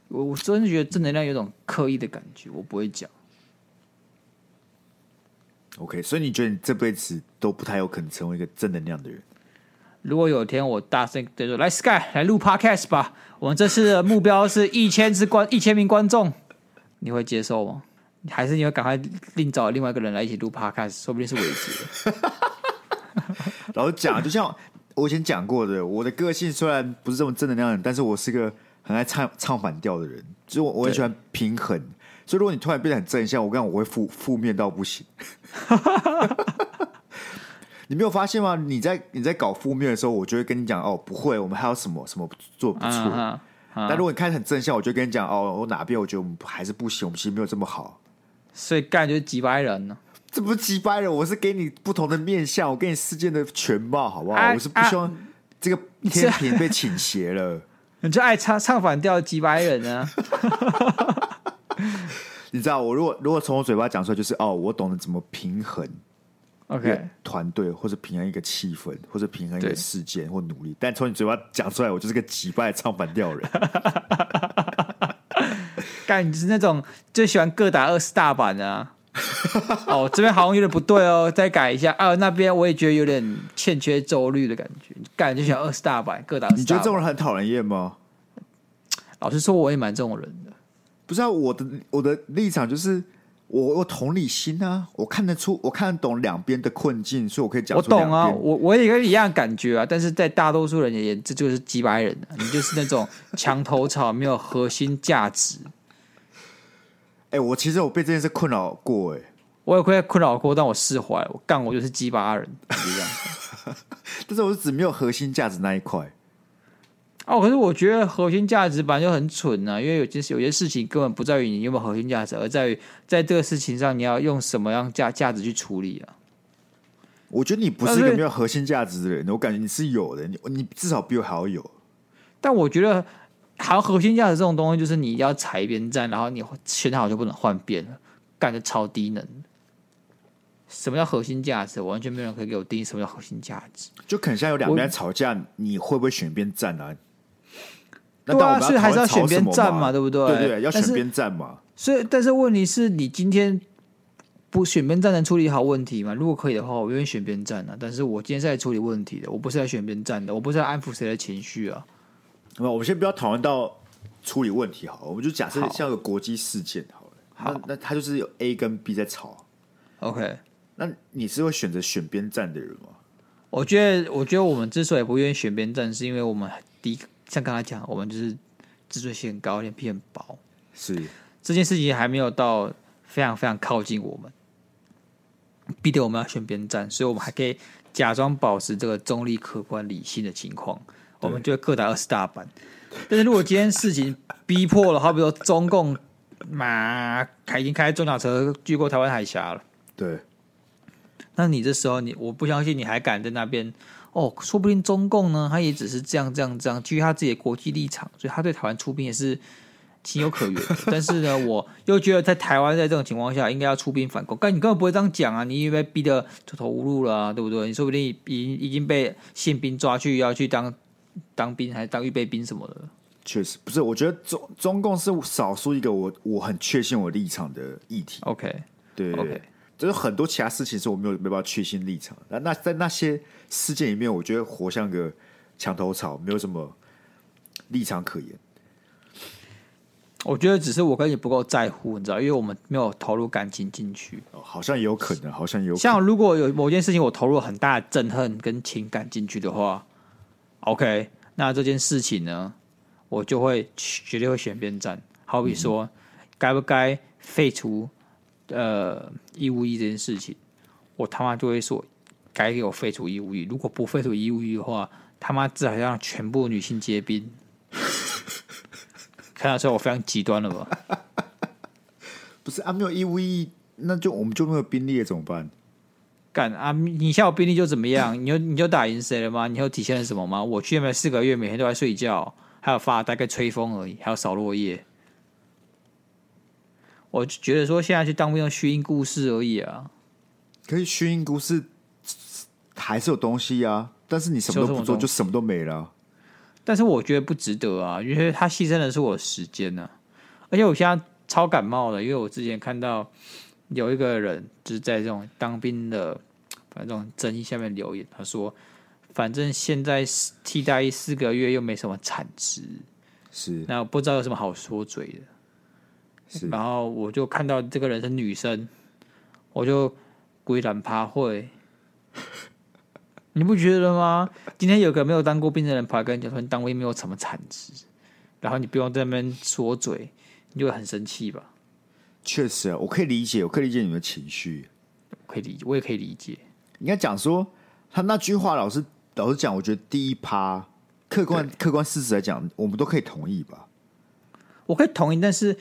A: 我我真的觉得正能量有种刻意的感觉，我不会讲。
B: OK，所以你觉得你这辈子都不太有可能成为一个正能量的人？
A: 如果有一天我大声对说：“来，Sky，来录 Podcast 吧！我们这次的目标是一千只观，一千名观众，你会接受吗？还是你会赶快另找另外一个人来一起录 Podcast？说不定是伟杰。(laughs)
B: 老实讲，就像我以前讲过的，我的个性虽然不是这么正能量的人，但是我是个很爱唱唱反调的人，就是我我很喜欢平衡。”所以，如果你突然变得很正向，我跟你讲，我会负负面到不行。(laughs) 你没有发现吗？你在你在搞负面的时候，我就会跟你讲哦，不会，我们还有什么什么做不错。Uh uh. 但如果你开始很正向，我就跟你讲哦，我哪边我觉得我们还是不行，我们其实没有这么好。
A: 所以干就是机掰人呢？
B: 这不是几百人，我是给你不同的面相，我给你事件的全貌，好不好？啊、我是不希望这个天平被倾斜了。(laughs)
A: 你就爱唱唱反调几百人呢？(laughs)
B: 你知道，我如果如果从我嘴巴讲出来，就是哦，我懂得怎么平衡
A: ，OK，
B: 团队或者平衡一个气氛，或者平衡一个事件或努力。但从你嘴巴讲出来，我就是个击败唱反调人。(laughs)
A: 干，你是那种最喜欢各打二十大板的啊？哦，这边好像有点不对哦，(laughs) 再改一下。啊，那边我也觉得有点欠缺周率的感觉。干，就喜欢二十大板，各打。你
B: 觉得这种人很讨人厌吗？
A: 老实说，我也蛮这种人的。
B: 不是啊，我的我的立场就是我有同理心啊，我看得出，我看得懂两边的困境，所以我可以讲。
A: 我懂啊，我我也跟你一样感觉啊，但是在大多数人眼里，这就是几百人，你就是那种 (laughs) 墙头草，没有核心价值。
B: 哎、欸，我其实我被这件事困扰过、欸，哎，
A: 我也会困扰过，但我释怀，我干，我就是鸡巴人，这样。
B: 但是我是指没有核心价值那一块。
A: 哦，可是我觉得核心价值本来就很蠢啊，因为有些有些事情根本不在于你有没有核心价值，而在于在这个事情上你要用什么样价价值去处理啊。
B: 我觉得你不是一个没有核心价值的人，我感觉你是有的，你你至少比我还要有。
A: 但我觉得，好像核心价值这种东西，就是你要踩一边站，然后你选好就不能换边了，干得超低能。什么叫核心价值？完全没有人可以给我定义什么叫核心价值。
B: 就可能像有两边吵架，你会不会选边站啊？
A: 对啊，所以还是要选边站嘛，对不对？
B: 对对，要选边站嘛。
A: 所以，但是问题是你今天不选边站能处理好问题吗？如果可以的话，我愿意选边站啊。但是我今天是来处理问题的，我不是来选边站的，我不是来安抚谁的情绪啊。
B: 那我们先不要讨论到处理问题好了，我们就假设像个国际事件好了。好，那那他就是有 A 跟 B 在吵。
A: OK，
B: 那你是会选择选边站的人吗？
A: 我觉得，我觉得我们之所以不愿意选边站，是因为我们第一，像刚才讲，我们就是自尊心很高，脸皮很薄。
B: 是
A: 这件事情还没有到非常非常靠近我们，逼得我们要选边站，所以我们还可以假装保持这个中立、客观、理性的情况，我们就会各打二十大板。但是如果今天事情逼迫了，好比说中共马已经开装甲车越过台湾海峡了，
B: 对，
A: 那你这时候你我不相信你还敢在那边哦？说不定中共呢，他也只是这样这样这样，基于他自己的国际立场，所以他对台湾出兵也是情有可原。(laughs) 但是呢，我又觉得在台湾在这种情况下应该要出兵反攻，但你根本不会这样讲啊！你以为逼得走投无路了啊，对不对？你说不定已已经被宪兵抓去要去当。当兵还是当预备兵什么的，
B: 确实不是。我觉得中中共是少数一个我我很确信我立场的议题。
A: OK，
B: 对，OK，就是很多其他事情是我没有没办法确信立场。那那在那些事件里面，我觉得活像个墙头草，没有什么立场可言。
A: 我觉得只是我跟你不够在乎，你知道，因为我们没有投入感情进去。
B: 哦，好像也有可能，好像有可能。
A: 像如果有某件事情我投入了很大的憎恨跟情感进去的话。OK，那这件事情呢，我就会绝对会选边站。好比说，该不该废除呃义务役这件事情，我他妈就会说该给我废除义务役。如果不废除义务役的话，他妈至少让全部女性皆兵。(laughs) 看得出来我非常极端了吧？(laughs)
B: 不是啊，没有义务役，那就我们就没有兵力了，怎么办？
A: 干啊！你下有兵力就怎么样？你就你就打赢谁了吗？你又体现了什么吗？我去那边四个月，每天都在睡觉，还有发呆跟吹风而已，还有扫落叶。我觉得说，现在去当兵用虚应故事而已啊。
B: 可以虚应故事还是有东西啊，但是你什么都不做，就什么都没了。
A: 但是我觉得不值得啊，因为他牺牲的是我的时间呢、啊。而且我现在超感冒的，因为我之前看到。有一个人就是在这种当兵的，反正这种争议下面留言，他说：“反正现在替代役四个月又没什么产值，
B: 是
A: 那我不知道有什么好说嘴的。”是，然后我就看到这个人是女生，我就归然趴会，你不觉得吗？今天有个没有当过兵的人跑来跟你讲说，你当兵没有什么产值，然后你不用在那边说嘴，你就会很生气吧？
B: 确实啊，我可以理解，我可以理解你的情绪，
A: 可以理解，我也可以理解。
B: 应该讲说他那句话，老是老是讲，我觉得第一趴客观客观事实来讲，我们都可以同意吧？
A: 我可以同意，但是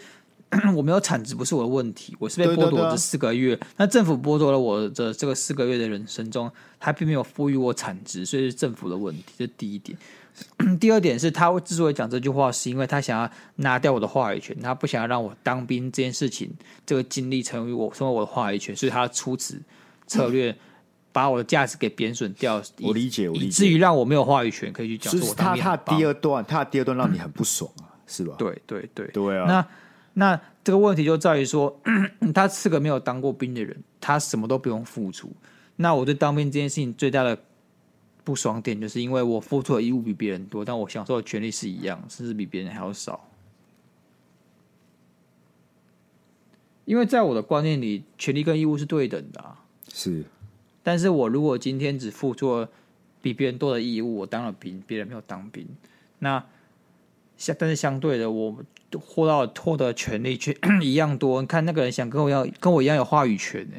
A: (clears throat) 我没有产值不是我的问题，我是被剥夺这四个月。那政府剥夺了我的这个四个月的人生中，他并没有赋予我产值，所以是政府的问题。这是第一点。(clears throat) 第二点是他之所以讲这句话，是因为他想要拿掉我的话语权，他不想要让我当兵这件事情这个经历成为我成为我的话语权，所以他出此策略 (laughs) 把我的价值给贬损掉。
B: 我理解，我理解，
A: 以至于让我没有话语权可以去讲。
B: 是他他第二段，他的第二段让你很不爽啊，嗯、是吧？
A: 对对对
B: 对啊。
A: 那那这个问题就在于说，(clears throat) 他是个没有当过兵的人，他什么都不用付出。那我对当兵这件事情最大的。不爽点就是因为我付出的义务比别人多，但我享受的权利是一样，甚至比别人还要少。因为在我的观念里，权利跟义务是对等的啊。
B: 是，
A: 但是我如果今天只付出了比别人多的义务，我当了兵，别人没有当兵，那相但是相对的，我获到获得权利却 (clears throat) 一样多。你看那个人想跟我要跟我一样有话语权呢，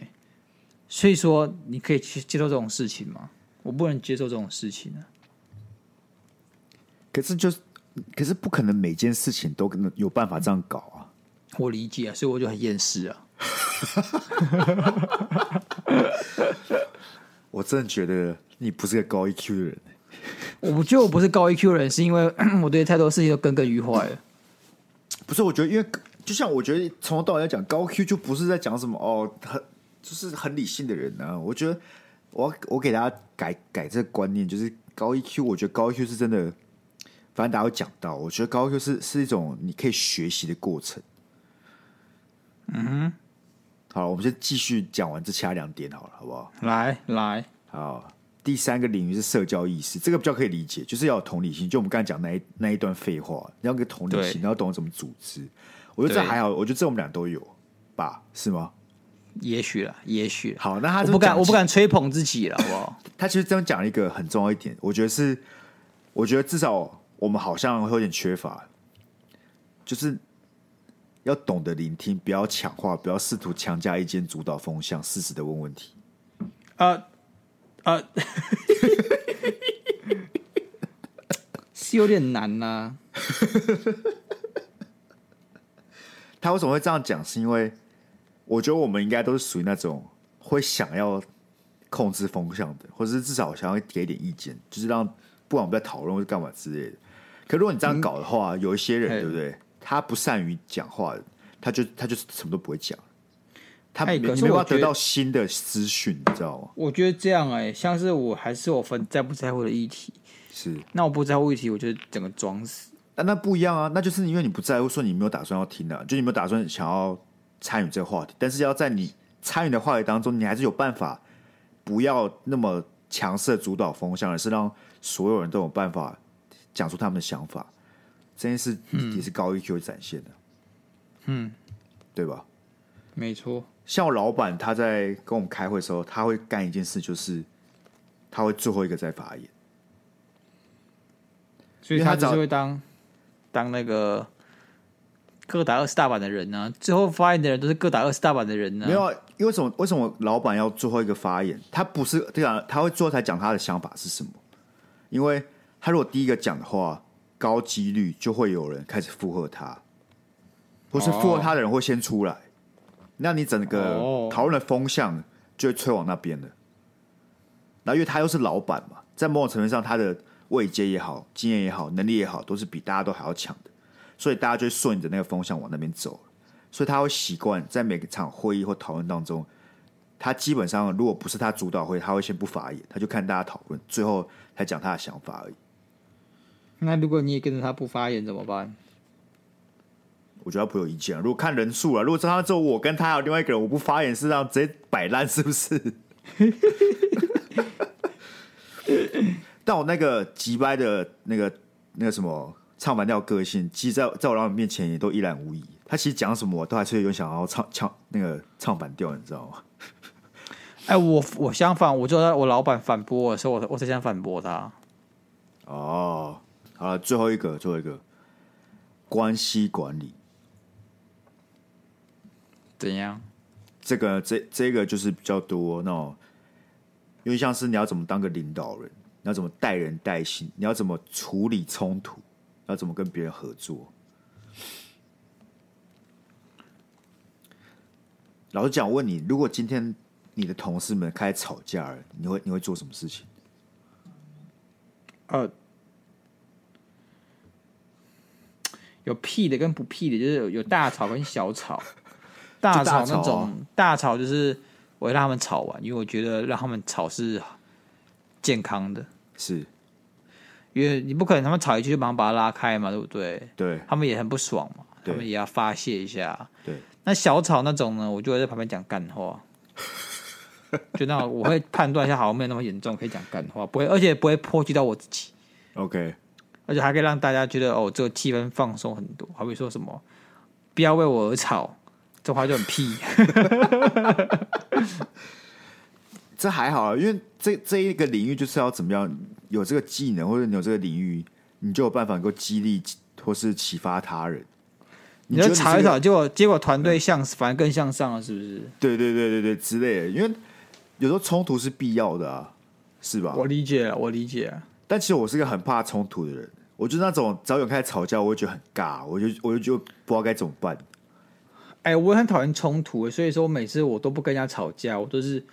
A: 所以说你可以去接受这种事情吗？我不能接受这种事情啊！
B: 可是，就是，可是不可能每件事情都能有办法这样搞啊！
A: 我理解啊，所以我就很厌世啊！(laughs)
B: 我真的觉得你不是个高 EQ 的人。(laughs)
A: 我不觉得我不是高 EQ 的人，是因为 (clears throat) 我对太多事情都耿耿于怀了。
B: 不是，我觉得，因为就像我觉得从头到尾来讲，高 Q 就不是在讲什么哦，很就是很理性的人啊。我觉得。我我给大家改改这个观念，就是高 EQ。我觉得高 EQ 是真的，反正大家有讲到，我觉得高 EQ 是是一种你可以学习的过程。
A: 嗯哼，
B: 好，我们先继续讲完这其他两点好了，好不好？
A: 来来，
B: 好，第三个领域是社交意识，这个比较可以理解，就是要有同理心。就我们刚才讲那一那一段废话，你要个同理心，你要懂得怎么组织。我觉得这还好，我觉得这我们俩都有吧？是吗？
A: 也许了，也许。
B: 好，那他我
A: 不敢，我不敢吹捧自己了，好不好？(laughs)
B: 他其实这样讲了一个很重要一点，我觉得是，我觉得至少我们好像会有点缺乏，就是。要懂得聆听，不要抢话，不要试图强加一间、主导风向，适时的问问题。
A: 啊啊，是有点难呐、啊。
B: 他为什么会这样讲？是因为我觉得我们应该都是属于那种会想要控制风向的，或者是至少想要给一点意见，就是让不管我们在讨论或是干嘛之类的。可如果你这样搞的话，嗯、有一些人对不对？他不善于讲话，他就他就什么都不会讲，他没没办法得到新的资讯，你知道吗？
A: 我觉得这样哎、欸，像是我还是我分在不在乎的议题，
B: 是
A: 那我不在乎议题，我就整个装死。
B: 但那不一样啊，那就是因为你不在乎，说你没有打算要听的、啊，就你没有打算想要参与这个话题。但是要在你参与的话题当中，你还是有办法不要那么强势的主导风向，而是让所有人都有办法讲出他们的想法。这件事也是高 EQ 展现的，
A: 嗯，
B: 对吧？
A: 没错。
B: 像我老板，他在跟我们开会的时候，他会干一件事，就是他会最后一个在发言，
A: 所以他只是会当当那个各打二十大板的人呢、啊。最后发言的人都是各打二十大板的人呢、啊。
B: 没有、啊，因为什么？为什么老板要最后一个发言？他不是这样，他会最后才讲他的想法是什么？因为他如果第一个讲的话。高几率就会有人开始附和他，或是附和他的人会先出来，oh. 那你整个讨论的风向就会吹往那边了。那因为他又是老板嘛，在某种程度上，他的位阶也好、经验也好、能力也好，都是比大家都还要强的，所以大家就顺着那个风向往那边走。所以他会习惯在每个场会议或讨论当中，他基本上如果不是他主导会，他会先不发言，他就看大家讨论，最后才讲他的想法而已。
A: 那如果你也跟着他不发言怎么办？
B: 我觉得他不有意见。如果看人数了，如果他只有我跟他还有另外一个人，我不发言是让直接摆烂，是不是？但我那个急掰的那个那个什么唱反调个性，其实在在我老板面前也都一览无遗。他其实讲什么，我都还是有想要唱唱那个唱反调，你知道吗？
A: 哎，我我相反，我就在我老板反驳我的时候，我我才想反驳他。
B: 哦。好了，最后一个，最后一个关系管理
A: 怎样？
B: 这个这这个就是比较多那种，因为像是你要怎么当个领导人，你要怎么带人带心，你要怎么处理冲突，要怎么跟别人合作。老实讲，我问你，如果今天你的同事们开始吵架了，你会你会做什么事情？
A: 呃。有屁的跟不屁的，就是有有大吵跟小吵。大吵那种大吵就是我会让他们吵完，因为我觉得让他们吵是健康的。
B: 是，
A: 因为你不可能他们吵一句就马上把他拉开嘛，对不对？
B: 对，
A: 他们也很不爽嘛，他们也要发泄一下。
B: 对，
A: 那小吵那种呢，我就会在旁边讲干话。(laughs) 就那我会判断一下，好像没有那么严重，可以讲干话，不会，而且不会波及到我自己。
B: OK。
A: 而且还可以让大家觉得哦，这个气氛放松很多。好比说什么“不要为我而吵”，这话就很屁。(laughs)
B: 这还好，因为这这一个领域就是要怎么样有这个技能，或者你有这个领域，你就有办法能够激励或是启发他人。
A: 你就吵一吵，结果结果团队向、嗯、反而更向上了，是不是？
B: 对对对对对，之类的。因为有时候冲突是必要的啊，是吧？
A: 我理解，我理解。
B: 但其实我是一个很怕冲突的人，我觉得那种早有开始吵架，我会觉得很尬，我就我就就不知道该怎么办。
A: 哎、欸，我很讨厌冲突，所以说每次我都不跟人家吵架，我都是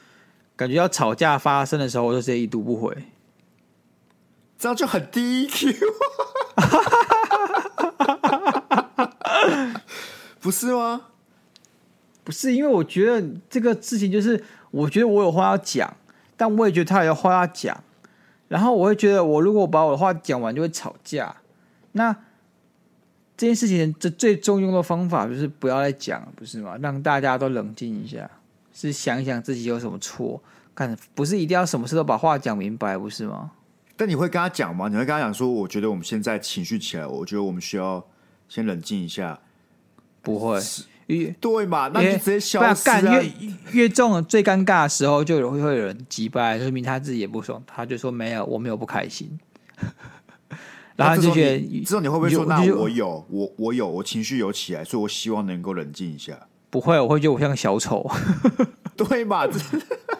A: 感觉要吵架发生的时候，我就直接已读不回，
B: 这样就很低 EQ，(laughs) 不是吗？
A: 不是，因为我觉得这个事情就是，我觉得我有话要讲，但我也觉得他有话要讲。然后我会觉得，我如果把我的话讲完，就会吵架。那这件事情这最重用的方法就是不要再讲，不是吗？让大家都冷静一下，是想一想自己有什么错，看不是一定要什么事都把话讲明白，不是吗？
B: 但你会跟他讲吗？你会跟他讲说，我觉得我们现在情绪起来，我觉得我们需要先冷静一下。
A: 不会，越
B: 对嘛？那你直接消失啊！
A: 越越重最尴尬的时候，就有会有人击败，说明他自己也不爽，他就说没有，我没有不开心。然后就觉得，
B: 之后你会不会说，那我有，我我有，我情绪有起来，所以我希望能够冷静一下。
A: 不会，我会觉得我像个小丑，(laughs)
B: 对嘛？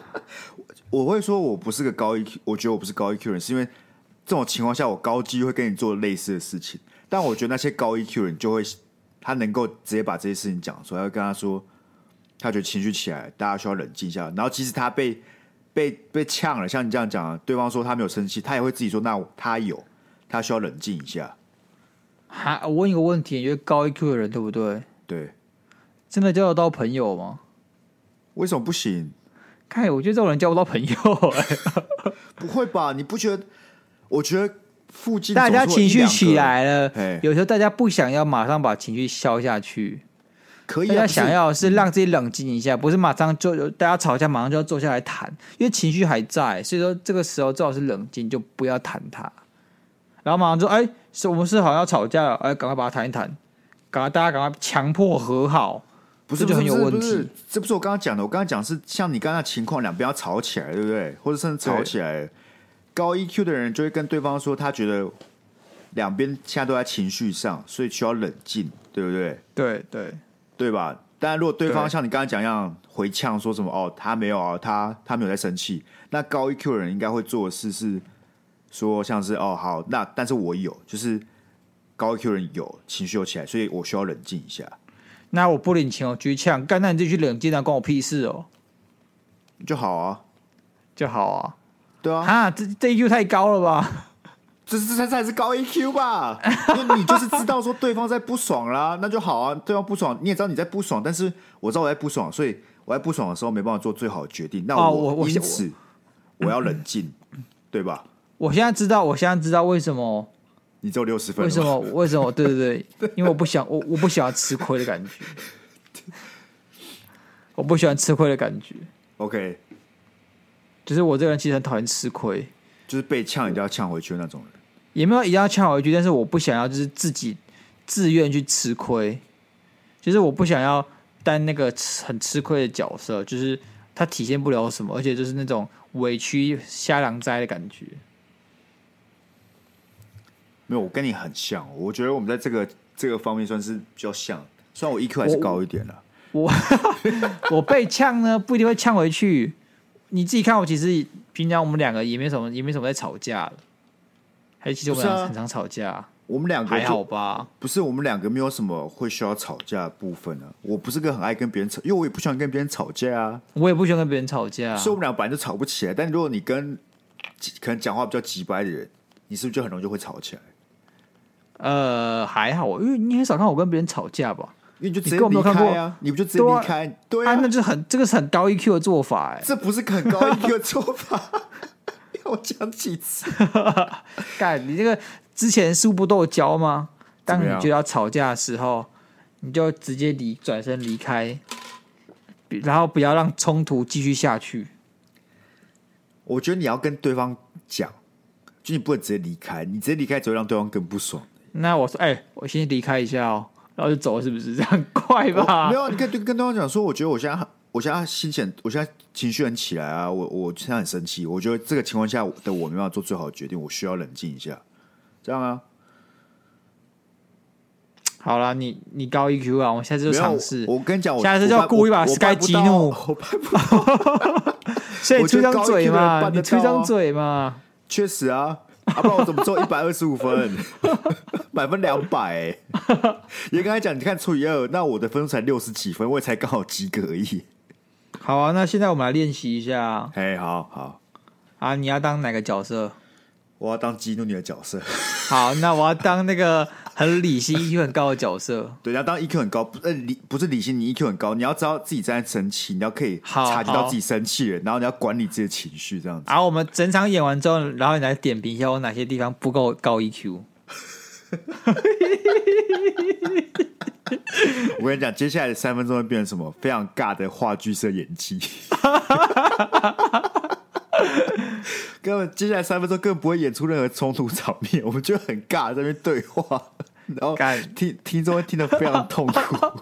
B: (laughs) 我会说我不是个高 EQ，我觉得我不是高 EQ 人，是因为这种情况下，我高机会跟你做类似的事情。但我觉得那些高 EQ 人就会。他能够直接把这些事情讲出来，要跟他说，他觉得情绪起来，大家需要冷静一下。然后，即使他被被被呛了，像你这样讲，对方说他没有生气，他也会自己说，那他有，他需要冷静一下。
A: 哈，我问一个问题，你觉得高 EQ 的人对不对？
B: 对，
A: 真的交得到朋友吗？
B: 为什么不行？
A: 看，我觉得这种人交不到朋友。(laughs)
B: 不会吧？你不觉得？我觉得。附近
A: 大家情绪起来了，有时候大家不想要马上把情绪消下去，
B: 可以。
A: 大家想要是让自己冷静一下，不是马上就大家吵架马上就要坐下来谈，因为情绪还在，所以说这个时候最好是冷静，就不要谈它。然后马上说：“哎，是我们是好像要吵架了，哎，赶快把它谈一谈，赶快大家赶快强迫和好，
B: 不是
A: 就很有问题。
B: 这不是我刚刚讲的，我刚刚讲是像你刚刚的情况，两边要吵起来，对不对？或者甚至吵起来。”高 EQ 的人就会跟对方说，他觉得两边现在都在情绪上，所以需要冷静，对不对？
A: 对对
B: 对吧？但如果对方像你刚刚讲一样回呛，说什么哦，他没有啊，他他没有在生气，那高 EQ 的人应该会做的事是说，像是哦好，那但是我有，就是高 EQ 人有情绪有起来，所以我需要冷静一下。
A: 那我不领情，我继续呛，干，那你自己去冷静啊，关我屁事哦，
B: 就好啊，
A: 就好啊。
B: 对啊，
A: 哈，这这 EQ 太高了吧？
B: 这这才才是高 EQ 吧？(laughs) 你就是知道说对方在不爽啦，那就好啊。对方不爽，你也知道你在不爽，但是我知道我在不爽，所以我在不爽的时候没办法做最好的决定。那我我因此我要冷静，对吧？
A: 我现在知道，我现在知道为什么
B: 你只有六十分？
A: 为什么？为什么？(laughs) 对对对，因为我不想我我不喜欢吃亏的感觉，(laughs) 我不喜欢吃亏的感觉。
B: OK。
A: 就是我这个人其实很讨厌吃亏，
B: 就是被呛一定要呛回去的那种人，
A: 也没有一定要呛回去，但是我不想要就是自己自愿去吃亏，就是我不想要担那个很吃亏的角色，就是他体现不了什么，而且就是那种委屈瞎狼灾的感觉。
B: 没有，我跟你很像，我觉得我们在这个这个方面算是比较像，虽然我 EQ 还是高一点了，
A: 我 (laughs) 我，被呛呢不一定会呛回去。你自己看，我其实平常我们两个也没什么，也没什么在吵架的。还其实我们俩很常吵架。啊、
B: 我们两个
A: 还好吧？
B: 不是，我们两个没有什么会需要吵架的部分呢、啊。我不是个很爱跟别人吵，因为我也不喜欢跟别人吵架啊。
A: 我也不喜欢跟别人吵架，
B: 所以我们俩本来就吵不起来。但如果你跟可能讲话比较直白的人，你是不是就很容易就会吵起来？
A: 呃，还好，因为你很少看我跟别人吵架吧。
B: 因为你就直接离开啊！你不就直接离开？对啊，
A: 那就很这个是很高 EQ 的做法哎，
B: 这不是很高 EQ 的做法。(laughs) 要我讲几次？(laughs)
A: 干，你这个之前书不都有教吗？当你觉得要吵架的时候，你就直接离转身离开，然后不要让冲突继续下去。
B: 我觉得你要跟对方讲，就你不能直接离开，你直接离开只会让对方更不爽。
A: 那我说，哎、欸，我先离开一下哦。然后就走了，是不是这样快吧？
B: 没有，你可以跟跟对方讲说，我觉得我现在我现在心情，我现在情绪很起来啊，我我现在很生气，我觉得这个情况下的我没办法做最好的决定，我需要冷静一下，这样啊。
A: 好了，你你高 EQ 啊，我下次就尝试。
B: 我跟你讲，我
A: 下次就要故意把 Sky 激怒，(laughs) 所以出张嘴嘛，你出张嘴嘛，
B: 确实啊。啊，不然我怎么做一百二十五分，(laughs) 满分两百？也刚才讲，你看除以二，那我的分数才六十几分，我也才刚好及格而已。
A: 好啊，那现在我们来练习一下。
B: 哎，好好
A: 啊，你要当哪个角色？
B: 我要当激怒你的角色。
A: 好，那我要当那个很理性、EQ 很高的角色。(laughs)
B: 对，你要当 EQ 很高，呃，理不是理性，你 EQ 很高，你要知道自己在生气，你要可以察觉到自己生气了，然后你要管理自己的情绪，这样子。
A: 然后我们整场演完之后，然后你来点评一下我哪些地方不够高 EQ。(laughs)
B: 我跟你讲，接下来的三分钟会变成什么？非常尬的话剧社演技。(laughs) 根本接下来三分钟根本不会演出任何冲突场面，我们就很尬在那边对话，然后听听众会听得非常痛苦。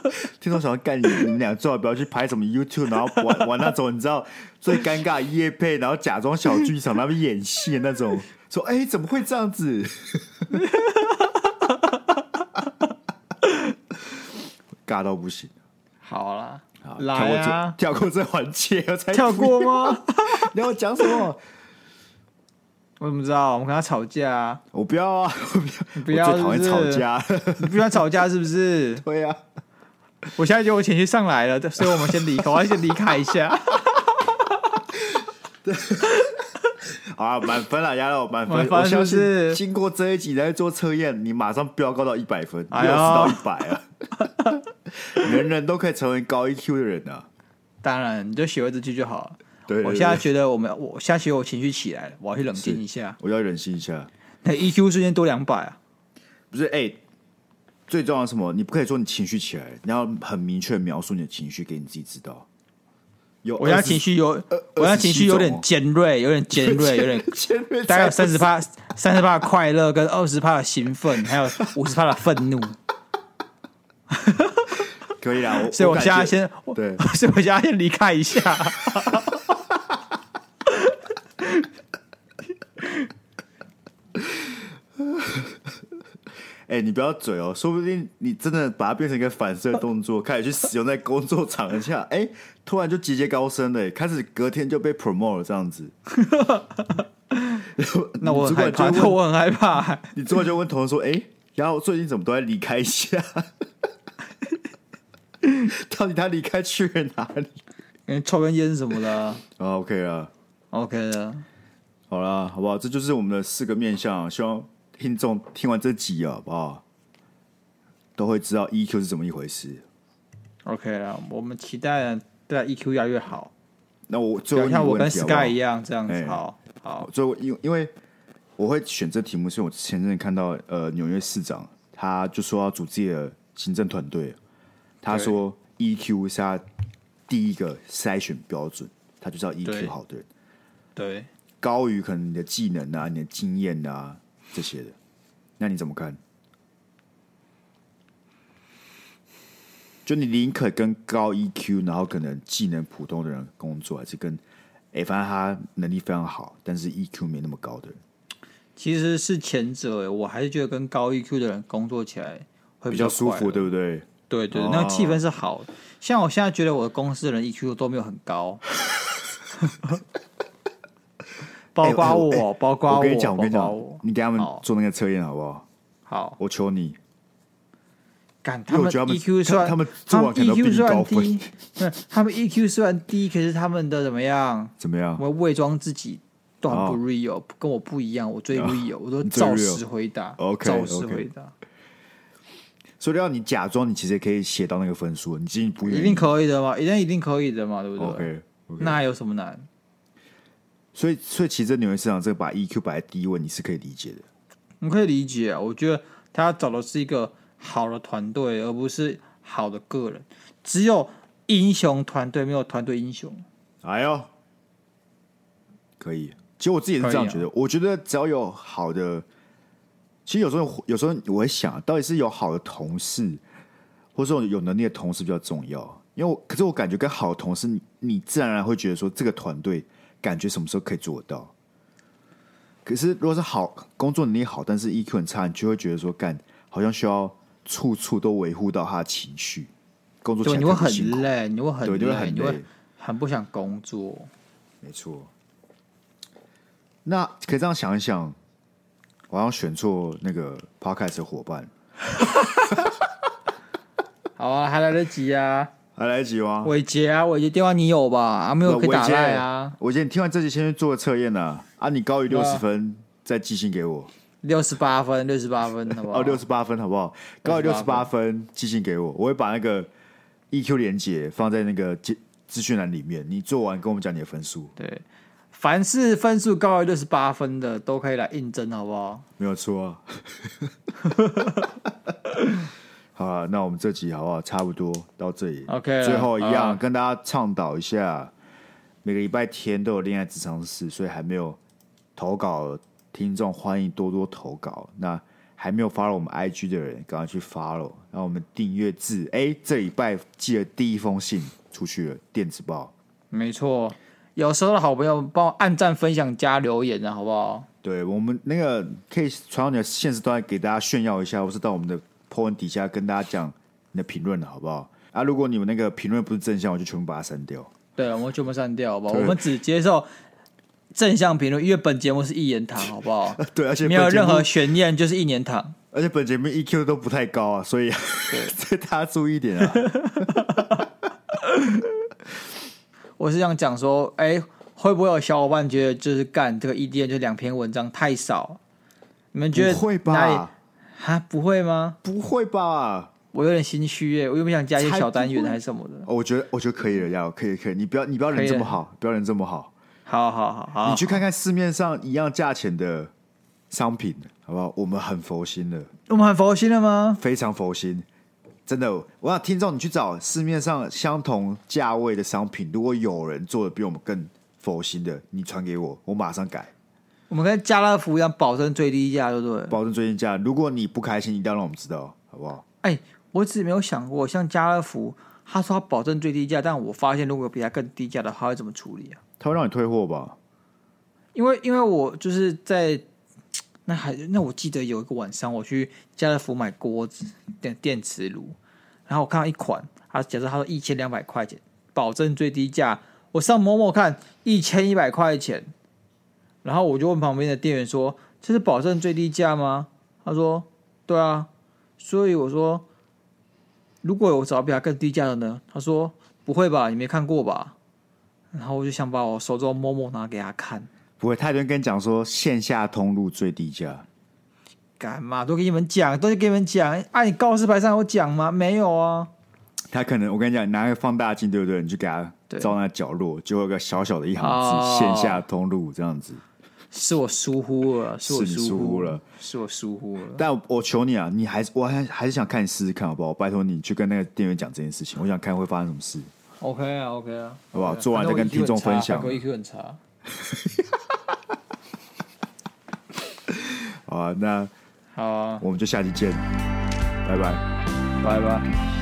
B: (laughs) 听众想要干你，你们俩最好不要去拍什么 YouTube，然后玩玩那种你知道最尴尬夜配，然后假装小剧场，他们演戏的那种。说哎、欸，怎么会这样子？尬到不行。
A: 好啦，
B: 好
A: 来啊，
B: 跳过这环节，我才
A: 跳过吗？(laughs)
B: 你要讲什么？
A: 我怎么知道？我们跟他吵架啊！
B: 我不要啊！(laughs) 我不要，
A: 你不要
B: 讨厌吵架。
A: 你不要吵架是不是？
B: 对呀、啊。
A: 我现在觉得我情绪上来了，所以我们先离开，我要先离开一下。(laughs)
B: 对。啊，满分了，压到满分。
A: 分是是？
B: 我相信经过这一集来做测验，你马上飙高到一百分，六十到一百啊！(laughs) 人人都可以成为高 EQ 的人啊！
A: 当然，你就学会这句就好了。我现在觉得我们，我现在觉得我情绪起来了，我要去冷静一下。
B: 我要冷静一下。
A: 那 EQ 瞬间多两百啊？
B: 不是，哎、欸，最重要的是什么？你不可以说你情绪起来，你要很明确描述你的情绪给你自己知道。
A: 有我现在情绪有，我现在情绪有点尖锐，有点尖锐，有点 (laughs) 尖锐，大概有三十趴，三十趴的快乐跟二十趴的兴奋，还有五十趴的愤怒。
B: 可以啦，
A: 所以我现在先，对，(laughs) 所以我现在先离开一下。
B: 哎、欸，你不要嘴哦，说不定你真的把它变成一个反射动作，开始去使用在工作场合下，(laughs) 哎、欸，突然就节节高升了，开始隔天就被 promote 了这样子。(laughs)
A: 那我很害怕，那我很害怕。
B: 你之后就问同事说：“哎、欸，然后最近怎么都在离开一下？(laughs) 到底他离开去了哪里？
A: 因为抽根烟什么的。
B: 啊、”OK 啊
A: ，OK 的，
B: 好了，好不好？这就是我们的四个面相，希望。听众听完这集啊，好不好？都会知道 EQ 是怎么一回事。
A: OK 了，我们期待对 EQ 越来越好。
B: 那我最后
A: 像我跟 Sky 一样这样子，欸、好好。
B: 最后，因因为我会选这题目，是我前阵看到呃纽约市长他就说要组自己的行政团队，他说 EQ 是他第一个筛选标准，他就知道 EQ 好的人，
A: 对，对
B: 高于可能你的技能啊、你的经验啊。这些的，那你怎么看？就你宁可跟高 EQ，然后可能技能普通的人工作，还是跟哎，反正他能力非常好，但是 EQ 没那么高的人？
A: 其实是前者，我还是觉得跟高 EQ 的人工作起来会比
B: 较，舒服，对不对？
A: 对对，对，那个气氛是好的。像我现在觉得我的公司的人 EQ 都没有很高。(laughs) 包括我，欸欸、包括我，
B: 我跟你讲，我跟你讲，你给他们做那个测验好不好？
A: 好，
B: 我求你。
A: 干，他们 EQ 算，
B: 他们做完可能比你高分。(laughs)
A: 他们 EQ 虽然低，可是他们的怎么样？
B: 怎么样？
A: 我伪装自己都很不 real，跟我不一样。我最 real，(laughs) 我都照实回答。
B: OK，
A: 照实回答。
B: 所以要你假装，你其实也可以写到那个分数。你自己不一
A: 定可以的嘛？一定一定可以的嘛？对不
B: 对
A: 那还有什么难？
B: 所以，所以其实纽约市场这个把 EQ 摆在第一位，你是可以理解的。
A: 你可以理解啊，我觉得他找的是一个好的团队，而不是好的个人。只有英雄团队，没有团队英雄。
B: 哎呦，可以。其实我自己也是这样觉得。啊、我觉得只要有好的，其实有时候有时候我会想，到底是有好的同事，或者说有能力的同事比较重要。因为我，可是我感觉跟好的同事，你自然而然会觉得说这个团队。感觉什么时候可以做得到？可是如果是好工作能力好，但是 EQ 很差，你就会觉得说干好像需要处处都维护到他的情绪，工作起来
A: 你会很累，你会很累，
B: 对，就会很累，
A: 很不想工作。
B: 没错。那可以这样想一想，我好像选错那个 Podcast 的伙伴。(laughs)
A: 好啊，还来得及啊。
B: 还来得及吗？
A: 伟杰啊，伟杰电话你有吧？啊，没有可以打来啊。
B: 伟杰，你听完这集先去做个测验呐。啊，你高于六十分再寄信给我。
A: 六十八分，六十八分，好不好？
B: 哦，六十八分，好不好？高于六十八分寄信给我，我会把那个 EQ 连结放在那个资资讯栏里面。你做完跟我们讲你的分数。
A: 对，凡是分数高于六十八分的，都可以来应征，好不好？
B: 没有错啊。(laughs) 好啊，那我们这集好不好？差不多到这里。
A: OK，
B: 最后一样、
A: 啊、
B: 跟大家倡导一下，每个礼拜天都有恋爱职场室，所以还没有投稿的听众，欢迎多多投稿。那还没有 follow 我们 IG 的人，赶快去 follow。然后我们订阅制，哎，这礼拜寄了第一封信出去了，电子报。
A: 没错，有时候的好朋友帮我按赞、分享、加留言啊，好不好？
B: 对我们那个可以传到你的现实端给大家炫耀一下，或是到我们的 po 文底下跟大家讲你的评论，好不好？啊，如果你们那个评论不是正向，我就全部把它删掉。
A: 对，我们全部删掉，好不好？我们只接受。正向评论，因为本节目是一言堂，好不好？(laughs)
B: 对，而且
A: 没有任何悬念，就是一言堂。
B: 而且本节目 EQ 都不太高啊，所以对 (laughs) 大家注意一点啊。(laughs)
A: 我是想讲说，哎、欸，会不会有小伙伴觉得就是干这个 EDM 就两篇文章太少？你们觉得
B: 不会吧？
A: 哈，不会吗？
B: 不会吧？
A: 我有点心虚耶，我又不想加一些小单元还是什么的。
B: 我觉得，我觉得可以了，要可以，可以。你不要，你不要人这么好，不要人这么好。
A: 好好好好，
B: 你去看看市面上一样价钱的商品，好不好？我们很佛心的，
A: 我们很佛心的吗？
B: 非常佛心，真的。我想听众，你去找市面上相同价位的商品，如果有人做的比我们更佛心的，你传给我，我马上改。
A: 我们跟家乐福一样，保证最低价，对不对？
B: 保证最低价。如果你不开心，一定要让我们知道，好不好？
A: 哎、欸，我一直没有想过，像家乐福，他说他保证最低价，但我发现如果比他更低价的话，他会怎么处理啊？
B: 他会让你退货吧？
A: 因为因为我就是在那还那我记得有一个晚上我去家乐福买锅子电电磁炉，然后我看到一款，他假设他说一千两百块钱，保证最低价，我上某某看一千一百块钱，然后我就问旁边的店员说：“这是保证最低价吗？”他说：“对啊。”所以我说：“如果我找比他更低价的呢？”他说：“不会吧，你没看过吧？”然后我就想把我手中某某拿给他看，
B: 不会，他就跟你讲说线下通路最低价，
A: 干嘛都给你们讲，都给你们讲，啊，你告示牌上有讲吗？没有啊。
B: 他可能我跟你讲，你拿个放大镜，对不对？你就给他照那角落，就会有个小小的一行字，哦，线下通路这样子。
A: 是我疏忽了，是我疏忽了，是我疏忽了。
B: 但我求你啊，你还是我还还是想看你试试看好不好？我拜托你去跟那个店员讲这件事情，我想看会发生什么事。
A: OK 啊，OK 啊，
B: 好不好？做完再跟听众分享。
A: 我 EQ 很差。(laughs)
B: 好啊，那
A: 好啊，
B: 我们就下期见，拜拜，
A: 拜拜。